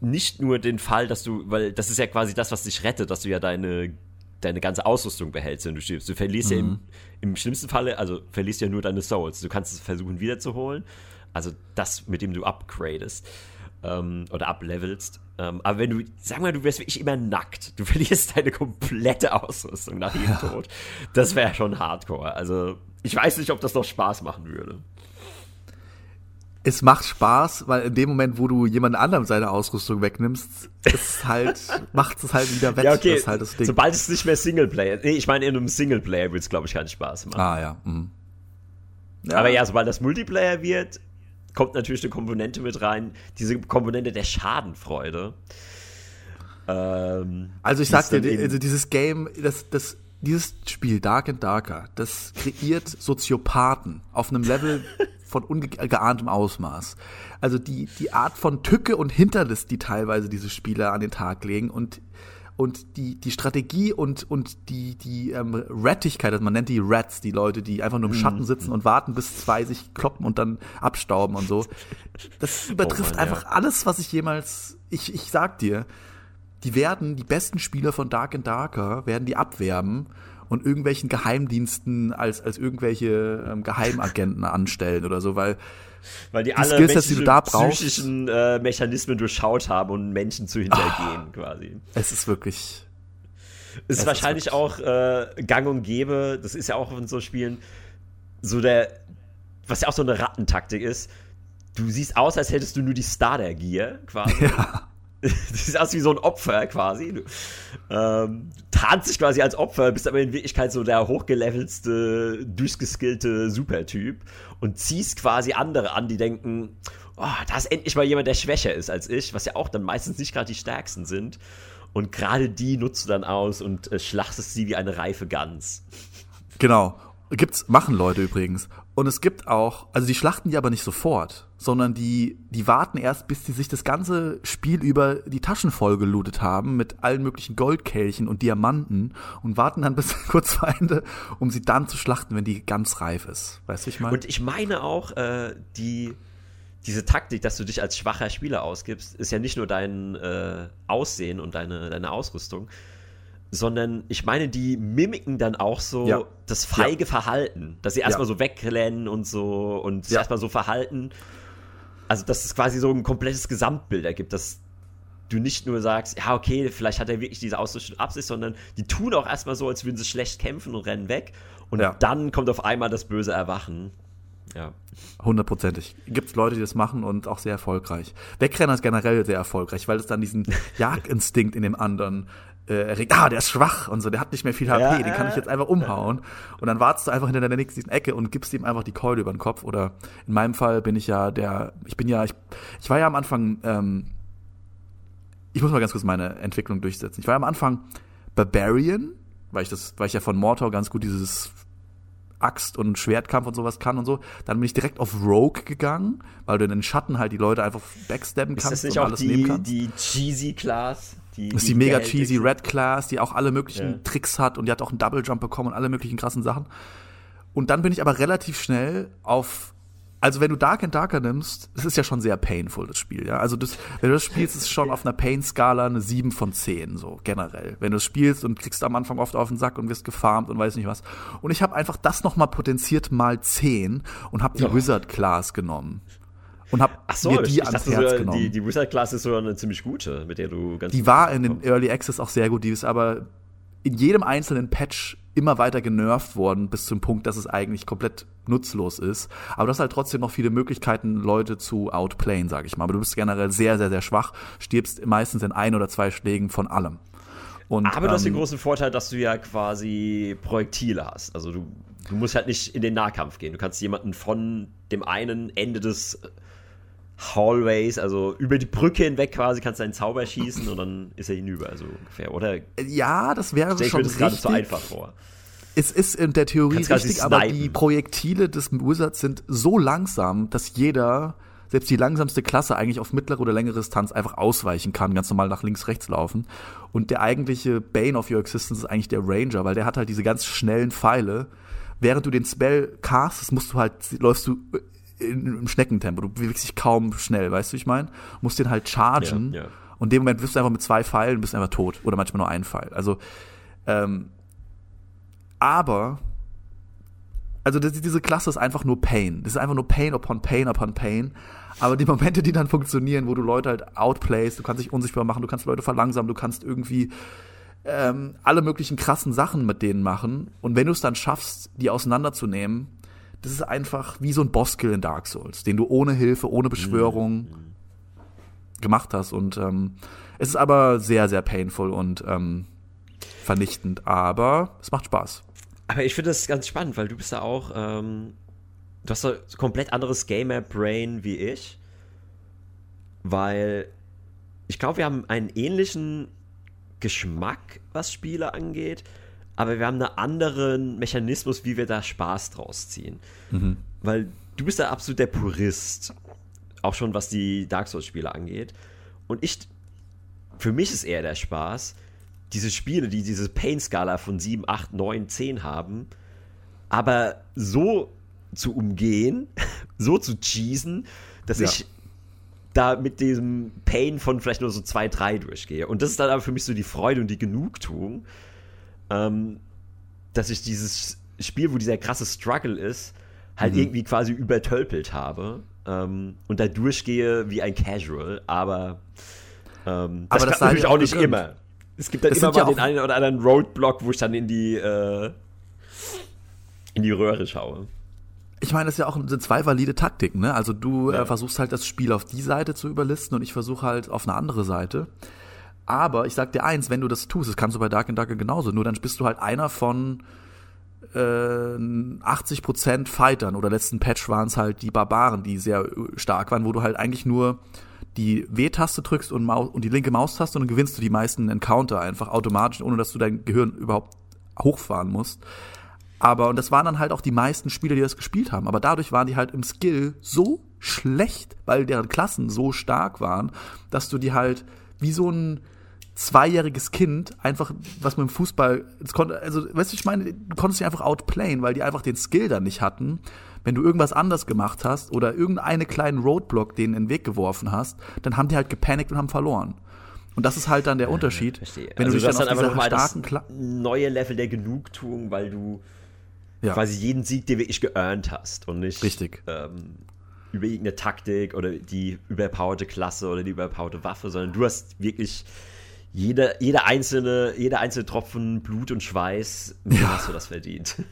nicht nur den Fall, dass du, weil das ist ja quasi das, was dich rettet, dass du ja deine, deine ganze Ausrüstung behältst, wenn du stirbst. Du verlierst mhm. ja im, im schlimmsten Falle, also verlierst ja nur deine Souls. Du kannst es versuchen wiederzuholen. Also das, mit dem du upgradest ähm, oder uplevelst. Ähm, aber wenn du, sag mal, du wärst wirklich immer nackt, du <laughs> verlierst deine komplette Ausrüstung nach jedem ja. Tod. Das wäre schon hardcore. Also ich weiß nicht, ob das noch Spaß machen würde es macht Spaß, weil in dem Moment, wo du jemand anderem seine Ausrüstung wegnimmst, ist <laughs> halt, macht es halt wieder weg. Ja, okay. Halt. Sobald es nicht mehr Singleplayer, nee, ich meine, in einem Singleplayer wird es, glaube ich, keinen Spaß machen. Ah, ja. Mhm. ja. Aber ja, sobald das Multiplayer wird, kommt natürlich eine Komponente mit rein, diese Komponente der Schadenfreude. Ähm, also ich sag dir, also dieses Game, das, das, dieses Spiel Dark and Darker, das kreiert <laughs> Soziopathen auf einem Level, von ungeahntem Ausmaß. Also die, die Art von Tücke und Hinterlist, die teilweise diese Spieler an den Tag legen und und die, die Strategie und, und die, die ähm, Rattigkeit, also man nennt die Rats, die Leute, die einfach nur im Schatten mhm. sitzen und warten, bis zwei sich kloppen und dann abstauben und so. Das <laughs> oh übertrifft oh Mann, einfach ja. alles, was ich jemals, ich, ich sag dir, die werden, die besten Spieler von Dark and Darker, werden die abwerben und irgendwelchen Geheimdiensten als, als irgendwelche ähm, Geheimagenten anstellen oder so, weil weil die, die alle Skills, die psychischen äh, Mechanismen durchschaut haben, um Menschen zu hintergehen, oh, quasi. Es ist wirklich. Es ist wahrscheinlich ist auch äh, gang und gäbe, das ist ja auch in so Spielen, so der, was ja auch so eine Rattentaktik ist. Du siehst aus, als hättest du nur die Starter-Gear, quasi. Ja. <laughs> Du siehst aus wie so ein Opfer quasi. Du ähm, tarnst dich quasi als Opfer, bist aber in Wirklichkeit so der hochgelevelste, durchgeskillte Supertyp und ziehst quasi andere an, die denken, oh, da ist endlich mal jemand, der schwächer ist als ich, was ja auch dann meistens nicht gerade die stärksten sind. Und gerade die nutzt du dann aus und äh, schlachtest sie wie eine reife Gans. Genau. Gibt's, machen Leute übrigens. Und es gibt auch, also die schlachten die aber nicht sofort, sondern die, die warten erst, bis die sich das ganze Spiel über die Taschen voll gelootet haben mit allen möglichen Goldkelchen und Diamanten und warten dann <laughs> bis kurz vor Ende, um sie dann zu schlachten, wenn die ganz reif ist. Weißt du, ich meine? Und ich meine auch, äh, die, diese Taktik, dass du dich als schwacher Spieler ausgibst, ist ja nicht nur dein äh, Aussehen und deine, deine Ausrüstung, sondern ich meine, die mimiken dann auch so ja. das feige ja. Verhalten, dass sie erstmal ja. so wegrennen und so und sich erstmal so verhalten. Also, dass es quasi so ein komplettes Gesamtbild ergibt, dass du nicht nur sagst, ja, okay, vielleicht hat er wirklich diese Ausrüstung Absicht, sondern die tun auch erstmal so, als würden sie schlecht kämpfen und rennen weg. Und dann kommt auf einmal das böse Erwachen. Ja. Hundertprozentig. Gibt es Leute, die das machen und auch sehr erfolgreich. Wegrenner ist generell sehr erfolgreich, weil es dann diesen <laughs> Jagdinstinkt in dem anderen erregt, ah, der ist schwach und so, der hat nicht mehr viel HP, ja, den kann ich jetzt einfach umhauen. Und dann wartest du einfach hinter der nächsten Ecke und gibst ihm einfach die Keule über den Kopf. Oder in meinem Fall bin ich ja der, ich bin ja, ich, ich war ja am Anfang, ähm, ich muss mal ganz kurz meine Entwicklung durchsetzen. Ich war ja am Anfang Barbarian, weil ich das, weil ich ja von Mortor ganz gut dieses Axt und Schwertkampf und sowas kann und so. Dann bin ich direkt auf Rogue gegangen, weil du in den Schatten halt die Leute einfach backstabben kannst ist das nicht und auch alles die, nehmen kannst. die cheesy Class? Die, das ist die, die mega cheesy Red Class, die auch alle möglichen ja. Tricks hat und die hat auch einen Double Jump bekommen und alle möglichen krassen Sachen. Und dann bin ich aber relativ schnell auf also wenn du Dark and Darker nimmst, es ist ja schon sehr painful, das Spiel, ja. Also das, wenn du das spielst, ist es schon <laughs> auf einer Pain-Skala eine 7 von 10, so generell. Wenn du es spielst und kriegst am Anfang oft auf den Sack und wirst gefarmt und weiß nicht was. Und ich habe einfach das nochmal potenziert mal 10 und habe die oh. Wizard-Class genommen. Und habe so, mir die ich, ans Herz so, genommen. Die, die Wizard-Class ist sogar eine ziemlich gute, mit der du ganz Die war in den Early Access auch sehr gut, die ist aber in jedem einzelnen Patch immer weiter genervt worden, bis zum Punkt, dass es eigentlich komplett nutzlos ist. Aber du hast halt trotzdem noch viele Möglichkeiten, Leute zu outplayen, sag ich mal. Aber du bist generell sehr, sehr, sehr schwach, stirbst meistens in ein oder zwei Schlägen von allem. Und, Aber du hast den ähm, großen Vorteil, dass du ja quasi Projektile hast. Also du, du musst halt nicht in den Nahkampf gehen. Du kannst jemanden von dem einen Ende des Hallways, also über die Brücke hinweg quasi, kannst du einen Zauber schießen und dann ist er hinüber, so ungefähr, oder? Ja, das wäre Stell schon ich mir das gerade zu einfach vor. Es ist in der Theorie richtig, aber die Projektile des Wizards sind so langsam, dass jeder, selbst die langsamste Klasse, eigentlich auf mittlere oder längere Distanz einfach ausweichen kann, ganz normal nach links, rechts laufen. Und der eigentliche Bane of Your Existence ist eigentlich der Ranger, weil der hat halt diese ganz schnellen Pfeile. Während du den Spell castest, musst du halt, läufst du im Schneckentempo. Du bewegst dich kaum schnell, weißt du, ich meine? Musst den halt chargen. Ja, ja. Und in dem Moment bist du einfach mit zwei Pfeilen, bist einfach tot. Oder manchmal nur ein Pfeil. Also, ähm, aber, also das, diese Klasse ist einfach nur Pain. Das ist einfach nur Pain upon Pain upon Pain. Aber die Momente, die dann funktionieren, wo du Leute halt outplayst, du kannst dich unsichtbar machen, du kannst Leute verlangsamen, du kannst irgendwie ähm, alle möglichen krassen Sachen mit denen machen. Und wenn du es dann schaffst, die auseinanderzunehmen, das ist einfach wie so ein Bosskill in Dark Souls, den du ohne Hilfe, ohne Beschwörung mhm. gemacht hast. Und ähm, es ist aber sehr, sehr painful und ähm, vernichtend, aber es macht Spaß. Aber ich finde das ganz spannend, weil du bist da auch, ähm, du hast so komplett anderes Gamer-Brain wie ich. Weil ich glaube, wir haben einen ähnlichen Geschmack, was Spiele angeht aber wir haben einen anderen Mechanismus, wie wir da Spaß draus ziehen. Mhm. Weil du bist da absolut der Purist, auch schon was die Dark Souls-Spiele angeht. Und ich, für mich ist eher der Spaß, diese Spiele, die diese Pain-Skala von 7, 8, 9, 10 haben, aber so zu umgehen, <laughs> so zu cheesen, dass ja. ich da mit diesem Pain von vielleicht nur so 2, 3 durchgehe. Und das ist dann aber für mich so die Freude und die Genugtuung, ähm, dass ich dieses Spiel, wo dieser krasse Struggle ist, halt mhm. irgendwie quasi übertölpelt habe ähm, und da durchgehe wie ein Casual, aber, ähm, das, aber das natürlich auch nicht immer. Es gibt dann immer mal ja den einen oder anderen Roadblock, wo ich dann in die äh, in die Röhre schaue. Ich meine, das ist ja auch sind zwei valide Taktiken, ne? Also du äh, ja. äh, versuchst halt das Spiel auf die Seite zu überlisten und ich versuche halt auf eine andere Seite. Aber ich sag dir eins, wenn du das tust, das kannst du bei Dark and Darker genauso, nur dann bist du halt einer von äh, 80% Fightern oder letzten Patch waren es halt die Barbaren, die sehr äh, stark waren, wo du halt eigentlich nur die W-Taste drückst und, Maus und die linke Maustaste und dann gewinnst du die meisten Encounter einfach automatisch, ohne dass du dein Gehirn überhaupt hochfahren musst. Aber, und das waren dann halt auch die meisten Spieler, die das gespielt haben. Aber dadurch waren die halt im Skill so schlecht, weil deren Klassen so stark waren, dass du die halt wie so ein zweijähriges Kind einfach, was mit dem Fußball, konnte, also, weißt du, ich meine, du konntest dich einfach outplayen, weil die einfach den Skill dann nicht hatten. Wenn du irgendwas anders gemacht hast oder irgendeine kleinen Roadblock denen in den Weg geworfen hast, dann haben die halt gepanikt und haben verloren. Und das ist halt dann der Unterschied. Verstehe. Wenn also du dich dann, dann auf dieser starken das neue Level der Genugtuung, weil du ja. quasi jeden Sieg dir wirklich geearnt hast und nicht Richtig. Ähm, über irgendeine Taktik oder die überpowerte Klasse oder die überpowerte Waffe, sondern du hast wirklich jeder, jeder, einzelne, jeder einzelne Tropfen Blut und Schweiß, ja. hast du das verdient. <laughs>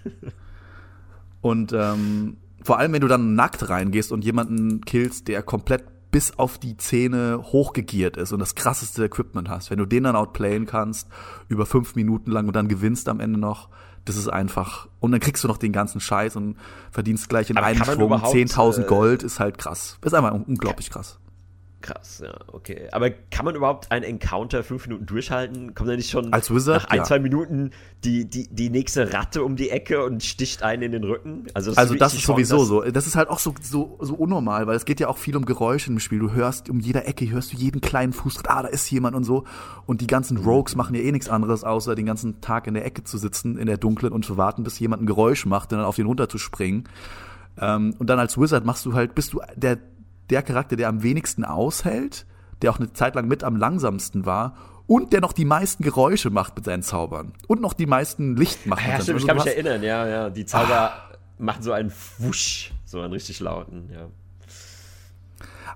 Und ähm, vor allem, wenn du dann nackt reingehst und jemanden killst, der komplett bis auf die Zähne hochgegiert ist und das krasseste Equipment hast, wenn du den dann outplayen kannst, über fünf Minuten lang und dann gewinnst am Ende noch, das ist einfach, und dann kriegst du noch den ganzen Scheiß und verdienst gleich in Aber einem Schwung 10.000 äh, Gold, ist halt krass. Ist einfach unglaublich krass. Krass, ja, okay. Aber kann man überhaupt einen Encounter fünf Minuten durchhalten? Kommt da nicht schon Als Wizard, nach ein, ja. zwei Minuten die, die, die nächste Ratte um die Ecke und sticht einen in den Rücken? Also das, also ist, das ist sowieso so. Das ist halt auch so, so, so unnormal, weil es geht ja auch viel um Geräusche im Spiel. Du hörst um jeder Ecke, hörst du jeden kleinen Fußtritt, ah, da ist jemand und so. Und die ganzen Rogues machen ja eh nichts anderes, außer den ganzen Tag in der Ecke zu sitzen, in der Dunklen und zu warten, bis jemand ein Geräusch macht und dann auf den runterzuspringen. Ähm, und dann als Wizard machst du halt, bist du der, der Charakter, der am wenigsten aushält, der auch eine Zeit lang mit am langsamsten war und der noch die meisten Geräusche macht mit seinen Zaubern und noch die meisten Licht macht. Ja, stimmt, ich kann also mich du hast- erinnern, ja, ja. Die Zauber machen so einen Wusch, so einen richtig lauten, ja.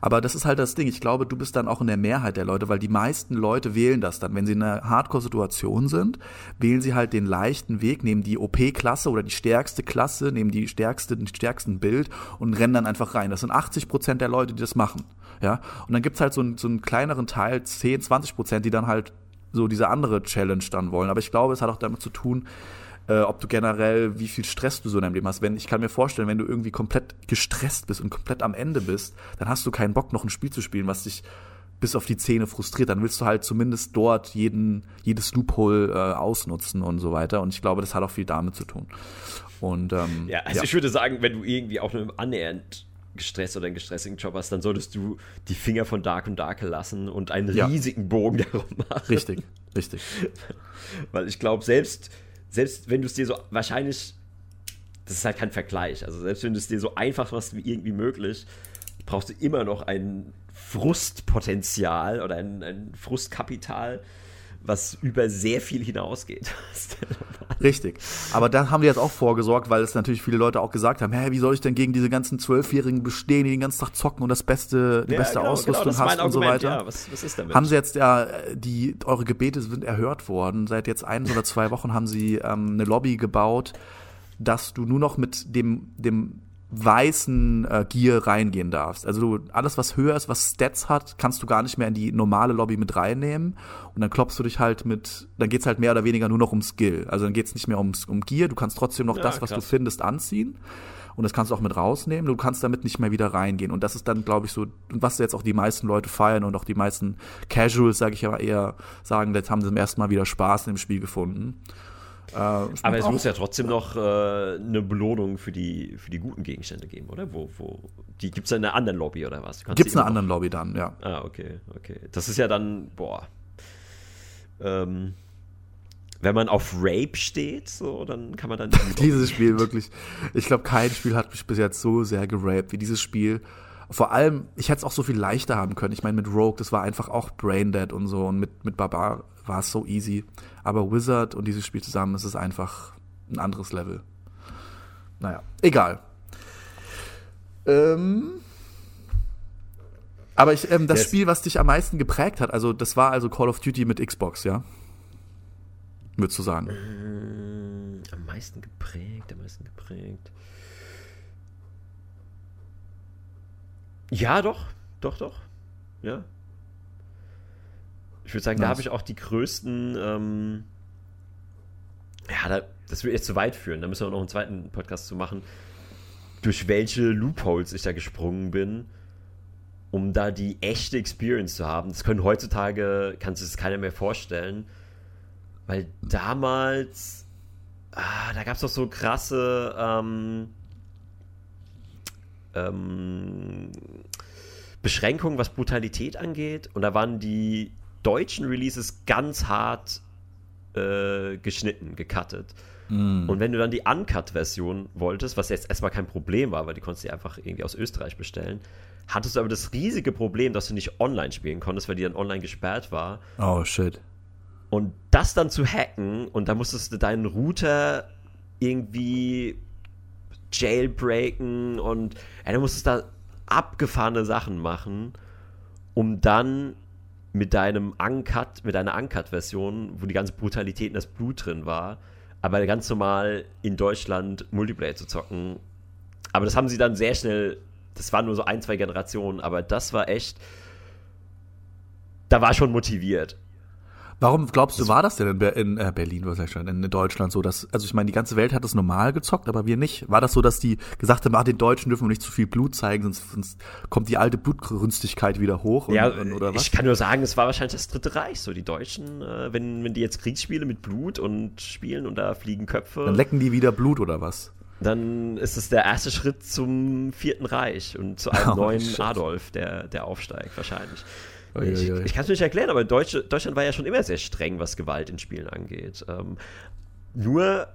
Aber das ist halt das Ding. Ich glaube, du bist dann auch in der Mehrheit der Leute, weil die meisten Leute wählen das dann. Wenn sie in einer Hardcore-Situation sind, wählen sie halt den leichten Weg, nehmen die OP-Klasse oder die stärkste Klasse, nehmen die stärkste, den stärksten Bild und rennen dann einfach rein. Das sind 80 Prozent der Leute, die das machen. Ja. Und dann gibt's halt so einen, so einen kleineren Teil, 10, 20 Prozent, die dann halt so diese andere Challenge dann wollen. Aber ich glaube, es hat auch damit zu tun, äh, ob du generell, wie viel Stress du so in deinem Leben hast. Wenn, ich kann mir vorstellen, wenn du irgendwie komplett gestresst bist und komplett am Ende bist, dann hast du keinen Bock, noch ein Spiel zu spielen, was dich bis auf die Zähne frustriert. Dann willst du halt zumindest dort jeden, jedes Loophole äh, ausnutzen und so weiter. Und ich glaube, das hat auch viel damit zu tun. Und ähm, Ja, also ich würde sagen, wenn du irgendwie auch nur annähernd gestresst oder einen gestressigen Job hast, dann solltest du die Finger von Dark und Dark lassen und einen Ja. riesigen Bogen <laughs> darum machen. richtig, richtig. Weil ich glaube, selbst, selbst wenn du es dir so wahrscheinlich, das ist halt kein Vergleich, also selbst wenn du es dir so einfach machst wie irgendwie möglich, brauchst du immer noch ein Frustpotenzial oder ein, ein Frustkapital, was über sehr viel hinausgeht. <laughs> Richtig. Aber da haben wir jetzt auch vorgesorgt, weil es natürlich viele Leute auch gesagt haben, hä, wie soll ich denn gegen diese ganzen Zwölfjährigen bestehen, die den ganzen Tag zocken und das beste, die beste Ausrüstung das ist mein hast und so weiter. Ja, was, was ist damit? Haben sie jetzt ja, die, eure Gebete sind erhört worden. Seit jetzt ein oder zwei Wochen haben sie ähm, eine Lobby gebaut, dass du nur noch mit dem, dem weißen äh, Gear reingehen darfst. Also du, alles, was höher ist, was Stats hat, kannst du gar nicht mehr in die normale Lobby mit reinnehmen. Und dann klopfst du dich halt mit, dann geht's halt mehr oder weniger nur noch um Skill. Also dann geht's nicht mehr ums, um Gear, du kannst trotzdem noch Ja, das, was du findest, anziehen. Und das kannst du auch mit rausnehmen. Du kannst damit nicht mehr wieder reingehen. Und das ist dann, glaube ich, so, und was jetzt auch die meisten Leute feiern und auch die meisten Casuals, sage ich aber eher, sagen, jetzt haben sie zum ersten Mal wieder Spaß in dem Spiel gefunden. Äh, Aber es muss ja trotzdem noch äh, eine Belohnung für die, für die guten Gegenstände geben, oder? Wo, wo, die gibt es in einer anderen Lobby oder was? Du kannst Gibt's die eine immer andere Lobby dann, ja. Ah, okay, okay. Das ist ja dann, boah. Ähm, wenn man auf Rape steht, so, dann kann man dann. <laughs> Dieses Spiel wirklich, ich glaube, kein Spiel hat mich bis jetzt so sehr geraped wie dieses Spiel. Vor allem, ich hätte es auch so viel leichter haben können. Ich meine, mit Rogue, das war einfach auch Braindead und so. Und mit, mit Barbar war es so easy. Aber Wizard und dieses Spiel zusammen, ist einfach ein anderes Level. Naja, egal. Ähm, aber ich, ähm, das Yes. Spiel, was dich am meisten geprägt hat, also das war also Call of Duty mit Xbox, ja? Würdest du sagen? Mm, Am meisten geprägt, am meisten geprägt. Ja, doch, doch, doch. Ja. Ich würde sagen, da Nice. habe ich auch die größten. Ähm, ja, da, das würde jetzt zu weit führen. Da müssen wir noch einen zweiten Podcast zu machen. Durch welche Loopholes ich da gesprungen bin, um da die echte Experience zu haben. Das können heutzutage, kann sich das keiner mehr vorstellen. Weil damals, ah, da gab es doch so krasse ähm, ähm, Beschränkungen, was Brutalität angeht. Und da waren die deutschen Releases ganz hart äh, geschnitten, gecuttet. Und wenn du dann die Uncut-Version wolltest, was jetzt erstmal kein Problem war, weil die konntest du einfach irgendwie aus Österreich bestellen, hattest du aber das riesige Problem, dass du nicht online spielen konntest, weil die dann online gesperrt war. Oh, shit. Und das dann zu hacken und da musstest du deinen Router irgendwie jailbreaken und ja, du musstest da abgefahrene Sachen machen, um dann mit deinem Uncut, mit deiner Uncut-Version, wo die ganze Brutalität und das Blut drin war, aber ganz normal in Deutschland Multiplayer zu zocken. Aber das haben sie dann sehr schnell, das waren nur so ein, zwei Generationen, aber das war echt, da war ich schon motiviert. Warum glaubst du, war das denn in, Ber in äh, Berlin, was ich schon, in Deutschland so, dass, also ich meine, die ganze Welt hat das normal gezockt, aber wir nicht. War das so, dass die gesagt haben, ah, den Deutschen dürfen wir nicht zu viel Blut zeigen, sonst, sonst kommt die alte Blutrünstigkeit wieder hoch? Und, Ja, und, oder was? ich kann nur sagen, es war wahrscheinlich das Dritte Reich, so die Deutschen, äh, wenn, wenn die jetzt Kriegsspiele mit Blut und spielen und da fliegen Köpfe, Dann lecken die wieder Blut oder was? dann ist es der erste Schritt zum Vierten Reich und zu <laughs> einem Oh, neuen shit. Adolf, der, der aufsteigt, wahrscheinlich. Ich, ich kann es mir nicht erklären, aber Deutsche, Deutschland war ja schon immer sehr streng, was Gewalt in Spielen angeht. Ähm, nur,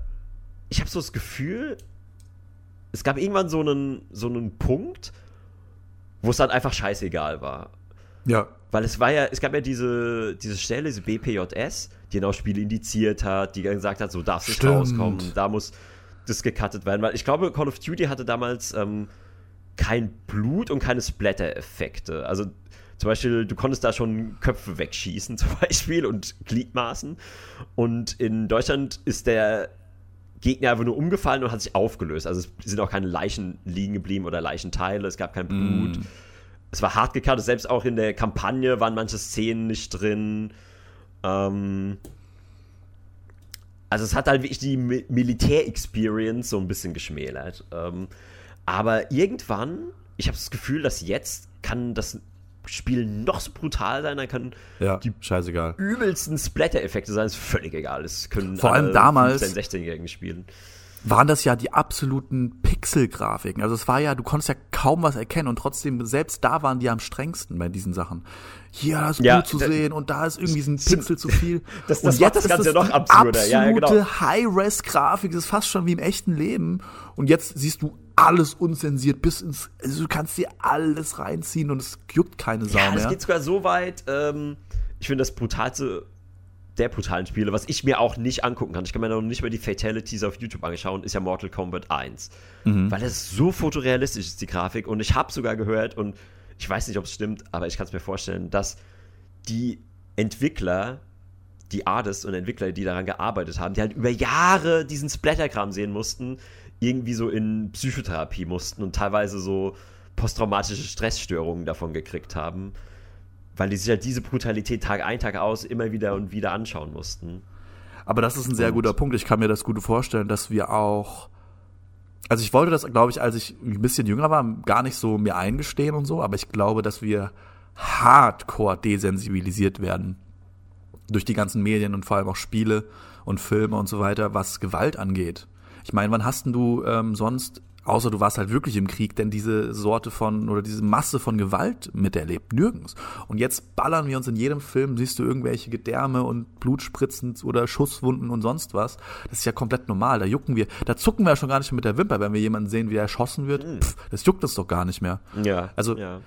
ich habe so das Gefühl, es gab irgendwann so einen, so einen Punkt, wo es dann einfach scheißegal war. Ja. Weil es war ja, es gab ja diese, diese Stelle, diese BPJS, die dann auch Spiele indiziert hat, die gesagt hat, so darf es nicht rauskommen, da muss das gecuttet werden. Weil ich glaube, Call of Duty hatte damals ähm, kein Blut und keine Splatter-Effekte. Also zum Beispiel, du konntest da schon Köpfe wegschießen, <laughs> zum Beispiel, und Gliedmaßen. Und in Deutschland ist der Gegner einfach nur umgefallen und hat sich aufgelöst. Also es sind auch keine Leichen liegen geblieben oder Leichenteile, es gab kein Blut. Es war hart gekartet, selbst auch in der Kampagne waren manche Szenen nicht drin. Ähm also es hat halt wirklich die Mi Militär-Experience so ein bisschen geschmälert. Ähm aber irgendwann, ich habe das Gefühl, dass jetzt kann das Spiel noch so brutal sein, dann kann Ja, die scheißegal. übelsten Splatter-Effekte sein, ist völlig egal. Das können Vor allem alle damals- 15-, 16-Jährigen spielen. Waren das ja die absoluten Pixel-Grafiken. Also es war ja, du konntest ja kaum was erkennen und trotzdem, selbst da waren die am strengsten bei diesen Sachen. Hier ist Ja, Blut zu da- sehen und da ist irgendwie so ein Pixel zu viel. <laughs> Das- und das macht das Ganze ist noch die absurder. Ja, ja, genau. absolute High-Res-Grafik, das ist fast schon wie im echten Leben. Und jetzt siehst du alles unzensiert bis ins, also du kannst dir alles reinziehen und es juckt keine Sau Ja, das mehr. geht sogar so weit. Ähm, ich finde das brutalste der brutalen Spiele, was ich mir auch nicht angucken kann. Ich kann mir noch nicht mal die Fatalities auf YouTube anschauen, ist ja Mortal Kombat 1. Mhm. Weil es so fotorealistisch ist, die Grafik. Und ich habe sogar gehört, und ich weiß nicht, ob es stimmt, aber ich kann es mir vorstellen, dass die Entwickler, die Artists und Entwickler, die daran gearbeitet haben, die halt über Jahre diesen Splatterkram sehen mussten, irgendwie so in Psychotherapie mussten und teilweise so posttraumatische Stressstörungen davon gekriegt haben, weil die sich halt diese Brutalität Tag ein, Tag aus immer wieder und wieder anschauen mussten. Aber das ist ein sehr Und- guter Punkt. Ich kann mir das gut vorstellen, dass wir auch. Also ich wollte das, glaube ich, als ich ein bisschen jünger war, gar nicht so mir eingestehen und so, aber ich glaube, dass wir hardcore desensibilisiert werden durch die ganzen Medien und vor allem auch Spiele und Filme und so weiter, was Gewalt angeht. Ich meine, wann hast denn du ähm, sonst, außer du warst halt wirklich im Krieg, denn diese Sorte von oder diese Masse von Gewalt miterlebt? Nirgends. Und jetzt ballern wir uns in jedem Film, siehst du irgendwelche Gedärme und Blutspritzen oder Schusswunden und sonst was. Das ist ja komplett normal. Da jucken wir, da zucken wir ja schon gar nicht mehr mit der Wimper, wenn wir jemanden sehen, wie er erschossen wird. Pff, das juckt uns doch gar nicht mehr. Ja. Also ja.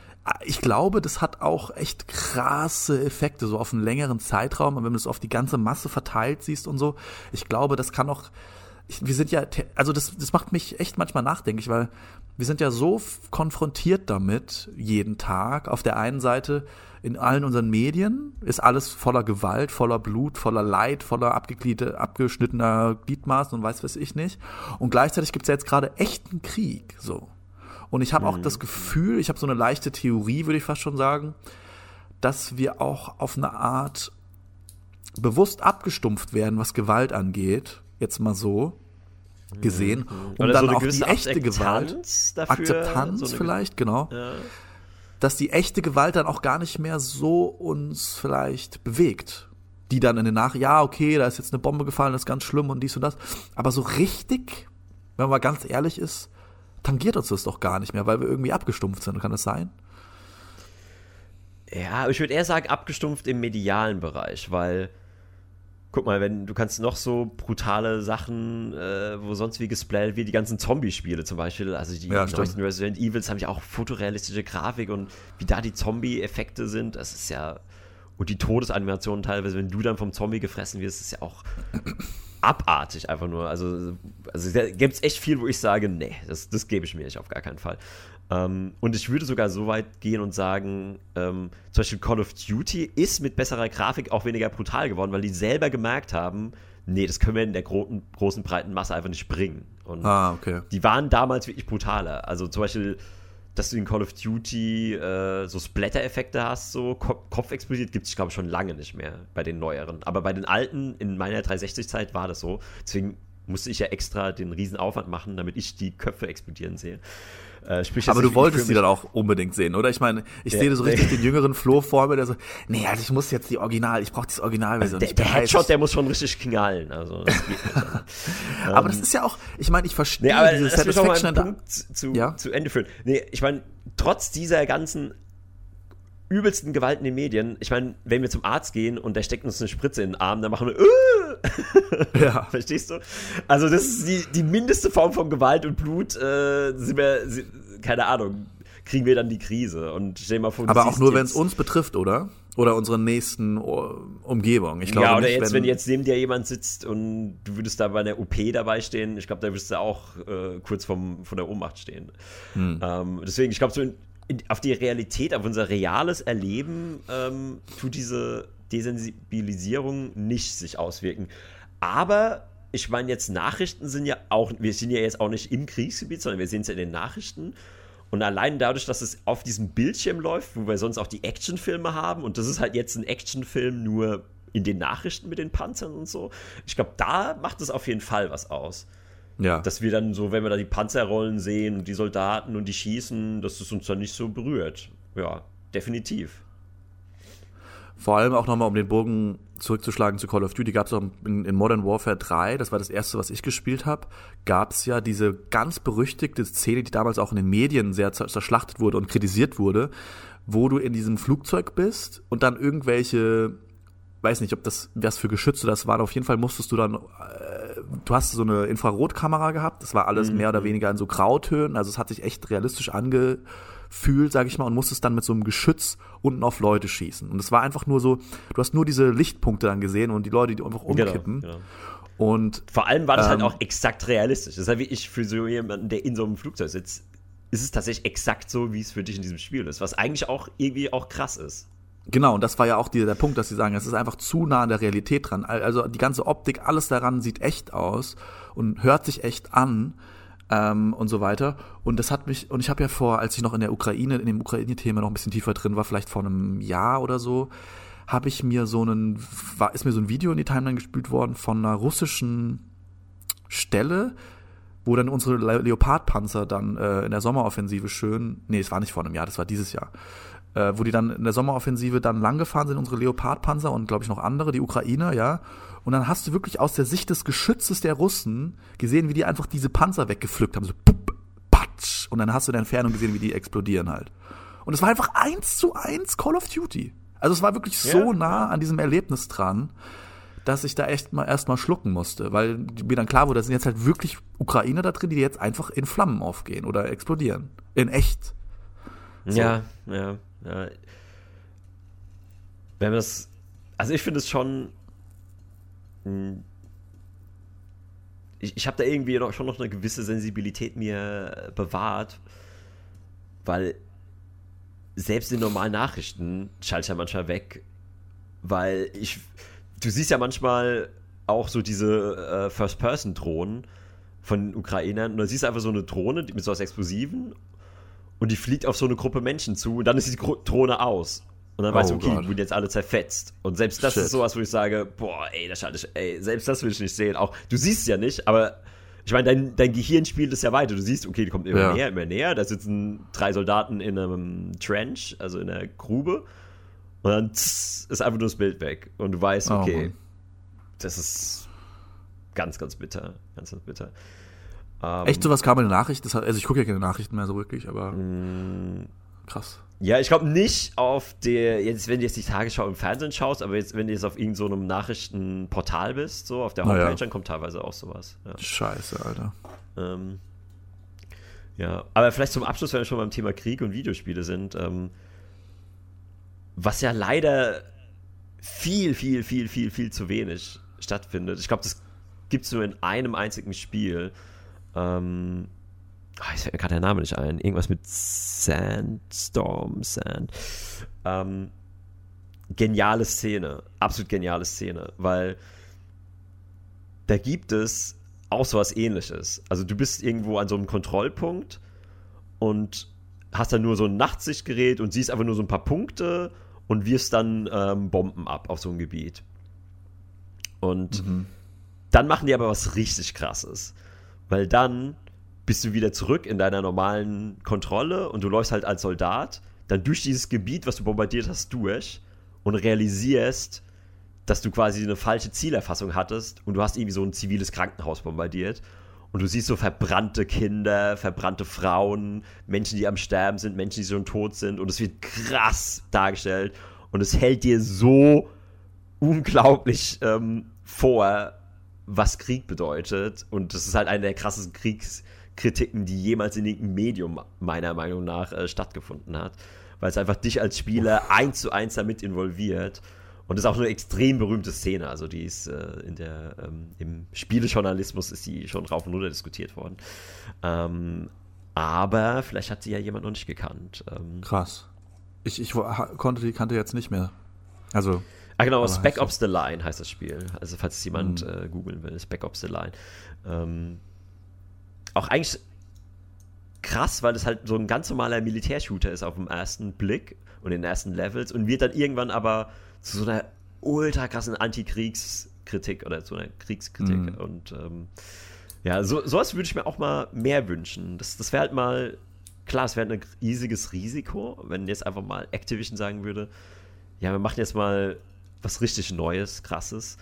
ich glaube, das hat auch echt krasse Effekte, so auf einen längeren Zeitraum. Und wenn du es auf die ganze Masse verteilt siehst und so, ich glaube, das kann auch. Wir sind ja, also das, das macht mich echt manchmal nachdenklich, weil wir sind ja so konfrontiert damit jeden Tag. Auf der einen Seite in allen unseren Medien ist alles voller Gewalt, voller Blut, voller Leid, voller abgeschnittener Gliedmaßen und weiß was ich nicht. Und gleichzeitig gibt es ja jetzt gerade echten Krieg, so. Und ich habe auch das Gefühl, ich habe so eine leichte Theorie, würde ich fast schon sagen, dass wir auch auf eine Art bewusst abgestumpft werden, was Gewalt angeht. Jetzt mal so gesehen. Um Oder dann so auch die echte Gewalt. Akzeptanz dafür. Akzeptanz so vielleicht, genau. Ja. Dass die echte Gewalt dann auch gar nicht mehr so uns vielleicht bewegt. Die dann in den Nach, ja, okay, da ist jetzt eine Bombe gefallen, das ist ganz schlimm und dies und das. Aber so richtig, wenn man mal ganz ehrlich ist, tangiert uns das doch gar nicht mehr, weil wir irgendwie abgestumpft sind. Kann das sein? Ja, ich würde eher sagen, abgestumpft im medialen Bereich, weil, guck mal, wenn du kannst noch so brutale Sachen, äh, wo sonst wie gesplattet wird, die ganzen Zombie-Spiele zum Beispiel, also die Ja, neuesten Resident Evils haben ja auch fotorealistische Grafik und wie da die Zombie-Effekte sind, das ist ja, und die Todesanimationen teilweise, wenn du dann vom Zombie gefressen wirst, ist ja auch abartig einfach nur. Also, also da gibt es echt viel, wo ich sage, nee, das, das gebe ich mir nicht auf gar keinen Fall. Ähm, und ich würde sogar so weit gehen und sagen, ähm, zum Beispiel Call of Duty ist mit besserer Grafik auch weniger brutal geworden, weil die selber gemerkt haben, nee, das können wir in der gro großen, breiten Masse einfach nicht bringen. Und Ah, okay. die waren damals wirklich brutaler. Also zum Beispiel, dass du in Call of Duty äh, so Splatter-Effekte hast, so Ko Kopf explodiert, gibt es, glaube ich, schon lange nicht mehr bei den neueren. Aber bei den alten, in meiner 360-Zeit war das so. Deswegen musste ich ja extra den riesen Aufwand machen, damit ich die Köpfe explodieren sehe. Äh, sprich, Aber du wolltest die dann auch unbedingt sehen, oder? Ich meine, ich Ja, sehe so richtig den jüngeren Flo vor mir, der so, nee, also ich muss jetzt die Original, ich brauche das Originalversion. Der, bin der heiß. Headshot, der muss schon richtig knallen. Also, das nicht. <laughs> Aber das ist ja auch, ich meine, ich verstehe Nee, aber diese lass mich noch mal Satisfaction. Punkt zu, Ja? zu Ende führen. Nee, ich meine, trotz dieser ganzen übelsten Gewalt in den Medien. Ich meine, wenn wir zum Arzt gehen und der steckt uns eine Spritze in den Arm, dann machen wir, äh! ja. <laughs> Verstehst du? Also das ist die, die mindeste Form von Gewalt und Blut, äh, sind wir, sind, keine Ahnung, kriegen wir dann die Krise. Und stell mal vor, Aber auch nur, wenn es uns betrifft, oder? Oder unsere nächsten Umgebung. Ich glaube ja, oder nicht, jetzt, wenn, wenn, jetzt neben dir jemand sitzt und du würdest da bei einer OP dabei stehen, ich glaube, da würdest du auch äh, kurz vom, von der Ohnmacht stehen. Hm. Ähm, deswegen, ich glaube, so in, auf die Realität, auf unser reales Erleben ähm, tut diese Desensibilisierung nicht sich auswirken. Aber ich meine, jetzt Nachrichten sind ja auch, wir sind ja jetzt auch nicht im Kriegsgebiet, sondern wir sehen es ja in den Nachrichten. Und allein dadurch, dass es auf diesem Bildschirm läuft, wo wir sonst auch die Actionfilme haben, und das ist halt jetzt ein Actionfilm nur in den Nachrichten mit den Panzern und so, ich glaube, da macht es auf jeden Fall was aus. Ja. Dass wir dann so, wenn wir da die Panzerrollen sehen und die Soldaten und die schießen, dass es uns dann nicht so berührt. Ja, definitiv. Vor allem auch nochmal, um den Bogen zurückzuschlagen zu Call of Duty, gab es auch in, in, Modern Warfare 3, das war das erste, was ich gespielt habe, gab es ja diese ganz berüchtigte Szene, die damals auch in den Medien sehr zerschlachtet wurde und kritisiert wurde, wo du in diesem Flugzeug bist und dann irgendwelche, weiß nicht, ob das was für Geschütze das waren, auf jeden Fall musstest du dann, äh, du hast so eine Infrarotkamera gehabt, das war alles mhm. mehr oder weniger in so Grautönen, also es hat sich echt realistisch ange fühlt, sag ich mal, und musstest dann mit so einem Geschütz unten auf Leute schießen. Und es war einfach nur so, du hast nur diese Lichtpunkte dann gesehen und die Leute, die einfach genau, umkippen. Genau, genau. Und vor allem war das halt ähm, halt auch exakt realistisch. Das ist halt wie ich für so jemanden, der in so einem Flugzeug sitzt, ist es tatsächlich exakt so, wie es für dich in diesem Spiel ist, was eigentlich auch irgendwie auch krass ist. Genau, und das war ja auch die, der Punkt, dass sie sagen, es ist einfach zu nah an der Realität dran. Also die ganze Optik, alles daran sieht echt aus und hört sich echt an ähm, und so weiter. Und das hat mich, und ich habe ja vor, als ich noch in der Ukraine, in dem Ukraine-Thema noch ein bisschen tiefer drin war, vielleicht vor einem Jahr oder so, habe ich mir so einen, war, ist mir so ein Video in die Timeline gespült worden von einer russischen Stelle, wo dann unsere Leopardpanzer dann äh, in der Sommeroffensive schön, nee, es war nicht vor einem Jahr, das war dieses Jahr, äh, wo die dann in der Sommeroffensive dann langgefahren sind, unsere Leopardpanzer und glaube ich noch andere, die Ukrainer, ja, und dann hast du wirklich aus der Sicht des Geschützes der Russen gesehen, wie die einfach diese Panzer weggepflückt haben. So, pup, patsch. Und dann hast du in der Entfernung gesehen, wie die explodieren halt. Und es war einfach eins zu eins Call of Duty. Also es war wirklich so ja. nah an diesem Erlebnis dran, dass ich da echt mal erstmal schlucken musste, weil mir dann klar wurde, da sind jetzt halt wirklich Ukrainer da drin, die jetzt einfach in Flammen aufgehen oder explodieren. In echt. So. Ja, ja, ja. Wenn das, also ich finde es schon hm. ich, ich habe da irgendwie noch, schon noch eine gewisse Sensibilität mir bewahrt, weil selbst in normalen Nachrichten schalte ich ja manchmal weg, weil ich, du siehst ja manchmal auch so diese äh, First-Person-Drohnen von Ukrainern und da siehst du einfach so eine Drohne mit so was Explosiven und die fliegt auf so eine Gruppe Menschen zu und dann ist die Drohne aus. Und dann oh weißt du, okay, die wurden jetzt alle zerfetzt. Und selbst das Shit. ist sowas, wo ich sage, boah, ey, das schadet, ey, selbst das will ich nicht sehen. Auch, du siehst es ja nicht, aber ich meine, dein, dein Gehirn spielt es ja weiter. Du siehst, okay, die kommt immer ja. näher, immer näher. Da sitzen drei Soldaten in einem Trench, also in einer Grube. Und dann tss, ist einfach nur das Bild weg. Und du weißt, oh okay, oh das ist ganz, ganz bitter. Ganz, ganz bitter. Ähm, Echt, sowas kam in der Nachricht? Das, also ich gucke ja keine Nachrichten mehr so wirklich, aber mm. krass. Ja, ich glaube nicht auf der, jetzt, wenn du jetzt die Tagesschau im Fernsehen schaust, aber jetzt, wenn du jetzt auf irgendeinem so Nachrichtenportal bist, so auf der Homepage, ja. dann kommt teilweise auch sowas. Ja. Scheiße, Alter. Ähm, ja, aber vielleicht zum Abschluss, wenn wir schon beim Thema Krieg und Videospiele sind, ähm, was ja leider viel, viel, viel, viel, viel zu wenig stattfindet. Ich glaube, das gibt es nur in einem einzigen Spiel. Ähm, oh, jetzt fällt mir gerade der Name nicht ein, irgendwas mit Sandstorm, Sand. Ähm, geniale Szene, absolut geniale Szene, weil da gibt es auch so was ähnliches. Also du bist irgendwo an so einem Kontrollpunkt und hast dann nur so ein Nachtsichtgerät und siehst einfach nur so ein paar Punkte und wirfst dann ähm, Bomben ab auf so ein Gebiet. Und mhm. dann machen die aber was richtig krasses. Weil dann bist du wieder zurück in deiner normalen Kontrolle und du läufst halt als Soldat dann durch dieses Gebiet, was du bombardiert hast, durch und realisierst, dass du quasi eine falsche Zielerfassung hattest und du hast irgendwie so ein ziviles Krankenhaus bombardiert. und du siehst so verbrannte Kinder, verbrannte Frauen, Menschen, die am Sterben sind, Menschen, die schon tot sind und es wird krass dargestellt und es hält dir so unglaublich ähm, vor, was Krieg bedeutet und das ist halt eine der krassesten Kriegskritiken, die jemals in irgendeinem Medium meiner Meinung nach äh, stattgefunden hat, weil es einfach dich als Spieler eins zu eins damit involviert und das ist auch eine extrem berühmte Szene. Also die ist äh, in der, ähm, im Spielejournalismus ist die schon rauf und runter diskutiert worden. Ähm, aber vielleicht hat sie ja jemand noch nicht gekannt. Ähm, Krass. Ich, ich konnte die kannte jetzt nicht mehr. Also. Ah, genau, Spec Ops The Line heißt das Spiel. Also, falls es jemand mhm. äh, googeln will, Spec Ops The Line. Ähm, auch eigentlich krass, weil es halt so ein ganz normaler Militärshooter ist auf dem ersten Blick und in den ersten Levels und wird dann irgendwann aber zu so einer ultra krassen Antikriegskritik oder zu einer Kriegskritik. Mhm. Und ähm, ja, so, sowas würde ich mir auch mal mehr wünschen. Das, das wäre halt mal, klar, es wäre ein riesiges Risiko, wenn jetzt einfach mal Activision sagen würde, ja, wir machen jetzt mal was richtig Neues, krasses.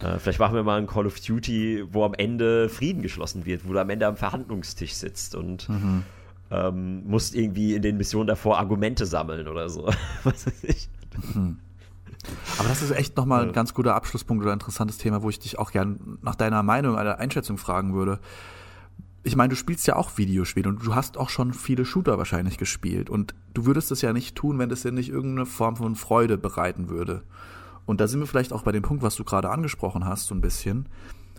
Äh, vielleicht machen wir mal ein Call of Duty, wo am Ende Frieden geschlossen wird, wo du am Ende am Verhandlungstisch sitzt und mhm. ähm, musst irgendwie in den Missionen davor Argumente sammeln oder so. <laughs> Was weiß ich. Mhm. Aber das ist echt nochmal ein ganz guter Abschlusspunkt oder interessantes Thema, wo ich dich auch gern nach deiner Meinung, einer Einschätzung fragen würde. Ich meine, du spielst ja auch Videospiele und du hast auch schon viele Shooter wahrscheinlich gespielt und du würdest es ja nicht tun, wenn es dir nicht irgendeine Form von Freude bereiten würde. Und da sind wir vielleicht auch bei dem Punkt, was du gerade angesprochen hast, so ein bisschen.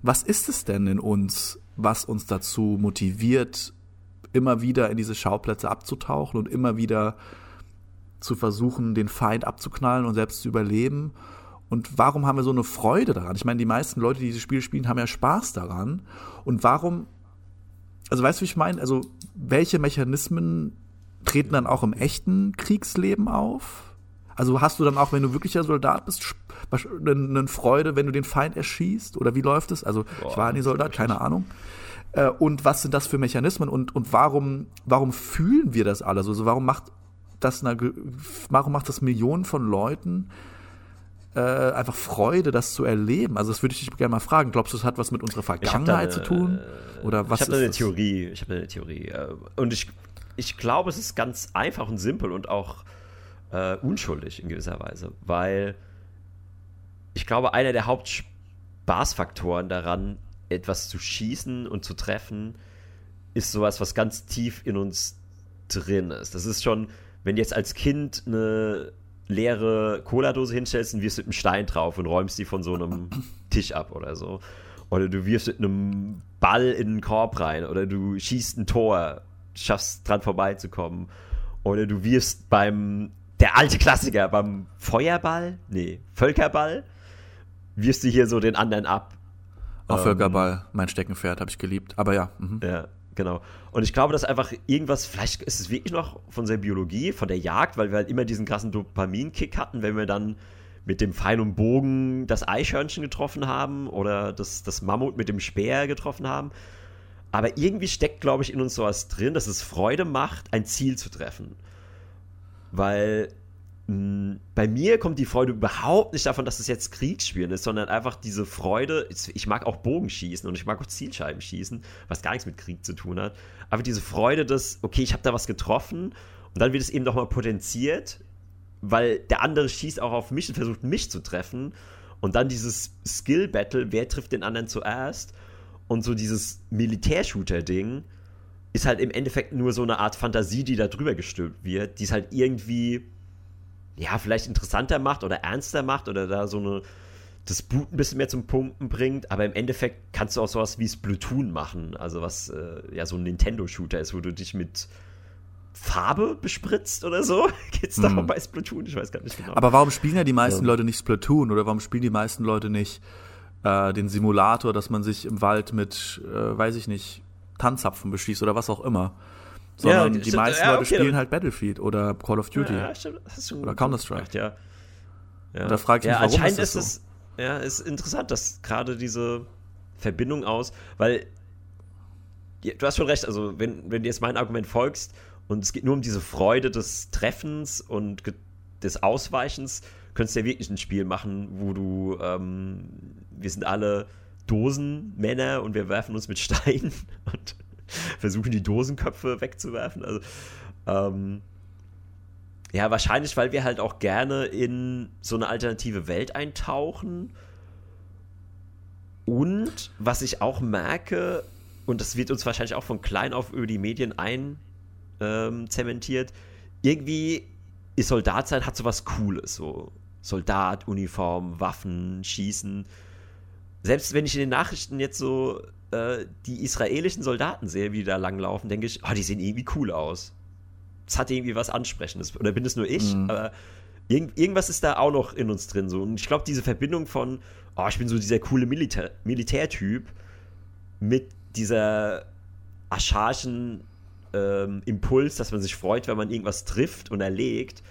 Was ist es denn in uns, was uns dazu motiviert, immer wieder in diese Schauplätze abzutauchen und immer wieder zu versuchen, den Feind abzuknallen und selbst zu überleben. Und warum haben wir so eine Freude daran? Ich meine, die meisten Leute, die dieses Spiel spielen, haben ja Spaß daran. Und warum, also weißt du, wie ich meine? Also, welche Mechanismen treten dann auch im echten Kriegsleben auf? Also hast du dann auch, wenn du wirklicher Soldat bist, eine Freude, wenn du den Feind erschießt? Oder wie läuft es? Also, Boah, ich war nie Soldat, keine Ahnung. Äh, und was sind das für Mechanismen und, und warum, warum fühlen wir das alles? Also, warum macht das einer, warum macht das Millionen von Leuten äh, einfach Freude, das zu erleben? Also das würde ich dich gerne mal fragen. Glaubst du, es hat was mit unserer Vergangenheit eine, zu tun? Oder was ich habe eine das? Theorie. Ich habe eine Theorie. Äh, und ich, ich glaube, es ist ganz einfach und simpel und auch äh, unschuldig in gewisser Weise, weil ich glaube, einer der Hauptspaßfaktoren daran, etwas zu schießen und zu treffen, ist sowas, was ganz tief in uns drin ist. Das ist schon wenn du jetzt als Kind eine leere Cola-Dose hinstellst und wirfst mit einem Stein drauf und räumst die von so einem <clears throat> Tisch ab oder so. Oder du wirfst mit einem Ball in einen Korb rein. Oder du schießt ein Tor, schaffst dran vorbeizukommen. Oder du wirfst beim, der alte Klassiker, beim Feuerball, nee, Völkerball, wirfst du hier so den anderen ab. Auch ähm, Völkerball, mein Steckenpferd, habe ich geliebt. Aber ja. Mhm. Ja, Genau. Und ich glaube, dass einfach irgendwas, vielleicht ist es wirklich noch von der Biologie, von der Jagd, weil wir halt immer diesen krassen Dopaminkick hatten, wenn wir dann mit dem Pfeil und Bogen das Eichhörnchen getroffen haben oder das, das Mammut mit dem Speer getroffen haben. Aber irgendwie steckt, glaube ich, in uns sowas drin, dass es Freude macht, ein Ziel zu treffen. Weil hm, bei mir kommt die Freude überhaupt nicht davon, dass es jetzt Kriegsspielen ist, sondern einfach diese Freude. Ich mag auch Bogenschießen und ich mag auch Zielscheiben schießen, was gar nichts mit Krieg zu tun hat. Aber diese Freude, dass, okay, ich habe da was getroffen und dann wird es eben nochmal potenziert, weil der andere schießt auch auf mich und versucht mich zu treffen. Und dann dieses Skill-Battle, wer trifft den anderen zuerst? Und so dieses Militärshooter-Ding ist halt im Endeffekt nur so eine Art Fantasie, die da drüber gestülpt wird, die es halt irgendwie ja, vielleicht interessanter macht oder ernster macht oder da so eine das Blut ein bisschen mehr zum Pumpen bringt, aber im Endeffekt kannst du auch sowas wie Splatoon machen, also was äh, ja so ein Nintendo-Shooter ist, wo du dich mit Farbe bespritzt oder so. <laughs> Geht's da hm. bei Splatoon? Ich weiß gar nicht genau. Aber warum spielen ja die meisten ja. Leute nicht Splatoon oder warum spielen die meisten Leute nicht äh, den Simulator, dass man sich im Wald mit, äh, weiß ich nicht, Tanzapfen beschießt oder was auch immer? sondern ja, die stimmt, meisten ja, Leute okay, spielen halt Battlefield oder Call of Duty ja, oder Counter-Strike. Ja. Ja. Und da frage ich mich, warum ist das so? Es, ja, ist interessant, dass gerade diese Verbindung aus, weil du hast schon recht, also wenn, wenn du jetzt mein Argument folgst und es geht nur um diese Freude des Treffens und des Ausweichens, könntest du ja wirklich ein Spiel machen, wo du, ähm, wir sind alle Dosenmänner und wir werfen uns mit Steinen <laughs> und versuchen die Dosenköpfe wegzuwerfen. Also, ähm, ja, wahrscheinlich, weil wir halt auch gerne in so eine alternative Welt eintauchen. Und was ich auch merke, und das wird uns wahrscheinlich auch von klein auf über die Medien einzementiert, ähm, irgendwie ist Soldat sein, hat so was Cooles. So Soldat, Uniform, Waffen, Schießen. Selbst wenn ich in den Nachrichten jetzt so äh, die israelischen Soldaten sehe, wie die da langlaufen, denke ich, oh, die sehen irgendwie cool aus. Das hat irgendwie was Ansprechendes. Oder bin es nur ich? Mhm. Aber irgend, irgendwas ist da auch noch in uns drin. So. Und ich glaube, diese Verbindung von, oh, ich bin so dieser coole Militär Militärtyp mit dieser archaischen ähm, Impuls, dass man sich freut, wenn man irgendwas trifft und erlegt.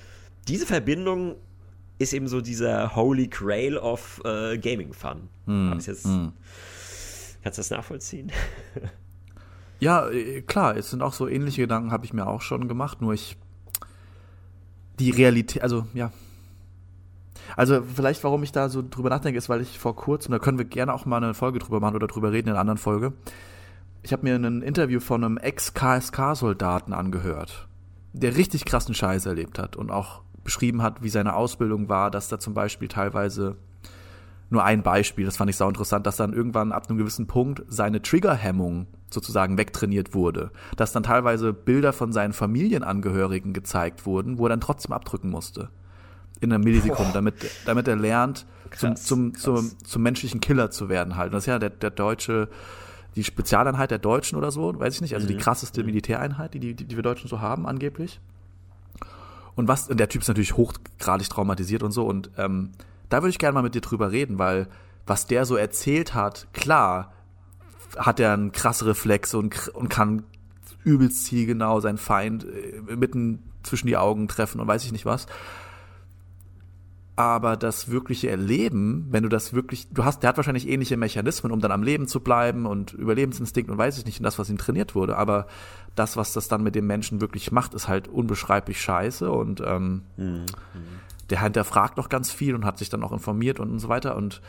Diese Verbindung ist eben so dieser Holy Grail of äh, Gaming Fun. Hm. Jetzt, hm. Kannst du das nachvollziehen? <laughs> ja, äh, klar, es sind auch so ähnliche Gedanken, habe ich mir auch schon gemacht, nur ich. Die Realität, also ja. Also vielleicht, warum ich da so drüber nachdenke, ist, weil ich vor kurzem, da können wir gerne auch mal eine Folge drüber machen oder drüber reden in einer anderen Folge. Ich habe mir ein Interview von einem Ex-KSK-Soldaten angehört, der richtig krassen Scheiß erlebt hat und auch beschrieben hat, wie seine Ausbildung war, dass da zum Beispiel teilweise nur ein Beispiel, das fand ich sau interessant, dass dann irgendwann ab einem gewissen Punkt seine Triggerhemmung sozusagen wegtrainiert wurde. Dass dann teilweise Bilder von seinen Familienangehörigen gezeigt wurden, wo er dann trotzdem abdrücken musste. In einer Millisekunde, damit, damit er lernt, krass, zum, zum, zum, zum menschlichen Killer zu werden halt. das ist ja der, der deutsche, die Spezialeinheit der Deutschen oder so, weiß ich nicht, also mhm. die krasseste mhm. Militäreinheit, die, die, die wir Deutschen so haben, angeblich. Und was, und der Typ ist natürlich hochgradig traumatisiert und so. Und ähm, da würde ich gerne mal mit dir drüber reden, weil was der so erzählt hat, klar, hat er einen krassen Reflex und, und kann übelst zielgenau seinen Feind äh, mitten zwischen die Augen treffen und weiß ich nicht was. Aber das wirkliche Erleben, wenn du das wirklich, du hast, der hat wahrscheinlich ähnliche Mechanismen, um dann am Leben zu bleiben und Überlebensinstinkt und weiß ich nicht, und das, was ihm trainiert wurde. Aber das, was das dann mit dem Menschen wirklich macht, ist halt unbeschreiblich scheiße und ähm, mhm. der hinterfragt noch ganz viel und hat sich dann auch informiert und, und so weiter. Und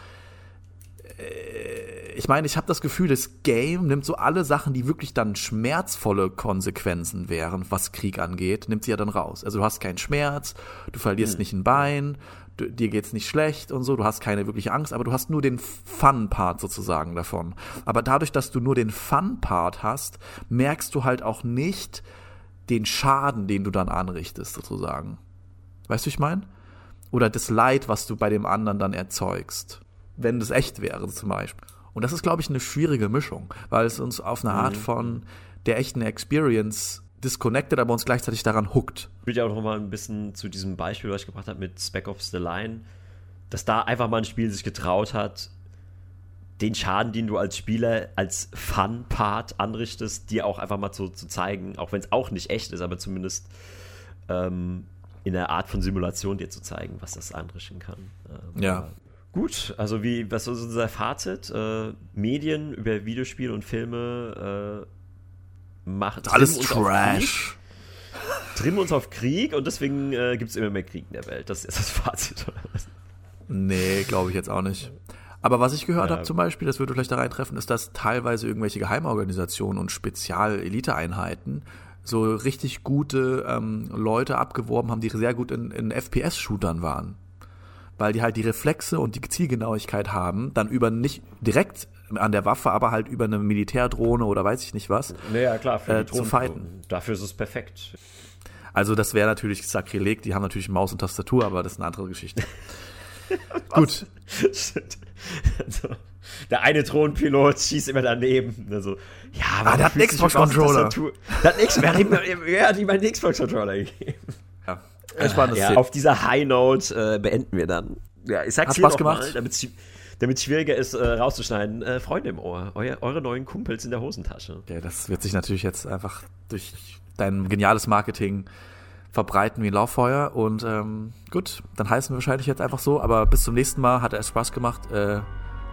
äh, ich meine, ich habe das Gefühl, das Game nimmt so alle Sachen, die wirklich dann schmerzvolle Konsequenzen wären, was Krieg angeht, nimmt sie ja dann raus. Also du hast keinen Schmerz, du verlierst mhm. nicht ein Bein, du, dir geht's nicht schlecht und so, du hast keine wirkliche Angst, aber du hast nur den Fun-Part sozusagen davon. Aber dadurch, dass du nur den Fun-Part hast, merkst du halt auch nicht den Schaden, den du dann anrichtest, sozusagen. Weißt du, ich meine? Oder das Leid, was du bei dem anderen dann erzeugst. Wenn das echt wäre, zum Beispiel. Und das ist, glaube ich, eine schwierige Mischung, weil es uns auf eine Art mhm. von der echten Experience disconnected, aber uns gleichzeitig daran hookt. Ich würde ja auch noch mal ein bisschen zu diesem Beispiel, was ich gebracht habe mit Spec Ops The Line, dass da einfach mal ein Spiel sich getraut hat, den Schaden, den du als Spieler als Fun-Part anrichtest, dir auch einfach mal zu, zu zeigen, auch wenn es auch nicht echt ist, aber zumindest ähm, in einer Art von Simulation dir zu zeigen, was das anrichten kann. Ähm, ja. Gut, also wie, was ist unser Fazit? Äh, Medien über Videospiele und Filme äh, machen. Alles Trash. Trimmen uns auf Krieg und deswegen äh, gibt es immer mehr Krieg in der Welt. Das ist das Fazit. nee, glaube ich jetzt auch nicht. Aber was ich gehört ja. habe zum Beispiel, das würde vielleicht da reintreffen, ist, dass teilweise irgendwelche Geheimorganisationen und Spezial-Elite-Einheiten so richtig gute ähm, Leute abgeworben haben, die sehr gut in, in FPS-Shootern waren. Weil die halt die Reflexe und die Zielgenauigkeit haben, dann über nicht direkt an der Waffe, aber halt über eine Militärdrohne oder weiß ich nicht was. Naja, klar, für äh, zu fighten. Dafür ist es perfekt. Also das wäre natürlich Sakrileg, die haben natürlich Maus und Tastatur, aber das ist eine andere Geschichte. <laughs> Gut. <laughs> also, der eine Thronpilot schießt immer daneben. Also, ja, aber ah, der hat einen Xbox-Controller. Der hat X, wer, hat ihm, wer hat ihm einen Xbox-Controller gegeben? Ja. Spannendes ja, auf dieser High Note äh, beenden wir dann. Ja, ich sag's hat Spaß gemacht. damit damit es schwieriger ist, äh, rauszuschneiden. Äh, Freunde im Ohr, euer, eure neuen Kumpels in der Hosentasche. Ja, das wird sich natürlich jetzt einfach durch dein geniales Marketing verbreiten wie Lauffeuer. Und ähm, gut, dann heißen wir wahrscheinlich jetzt einfach so. Aber bis zum nächsten Mal. Hat es Spaß gemacht. Äh, wir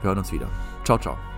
hören uns wieder. Ciao, ciao.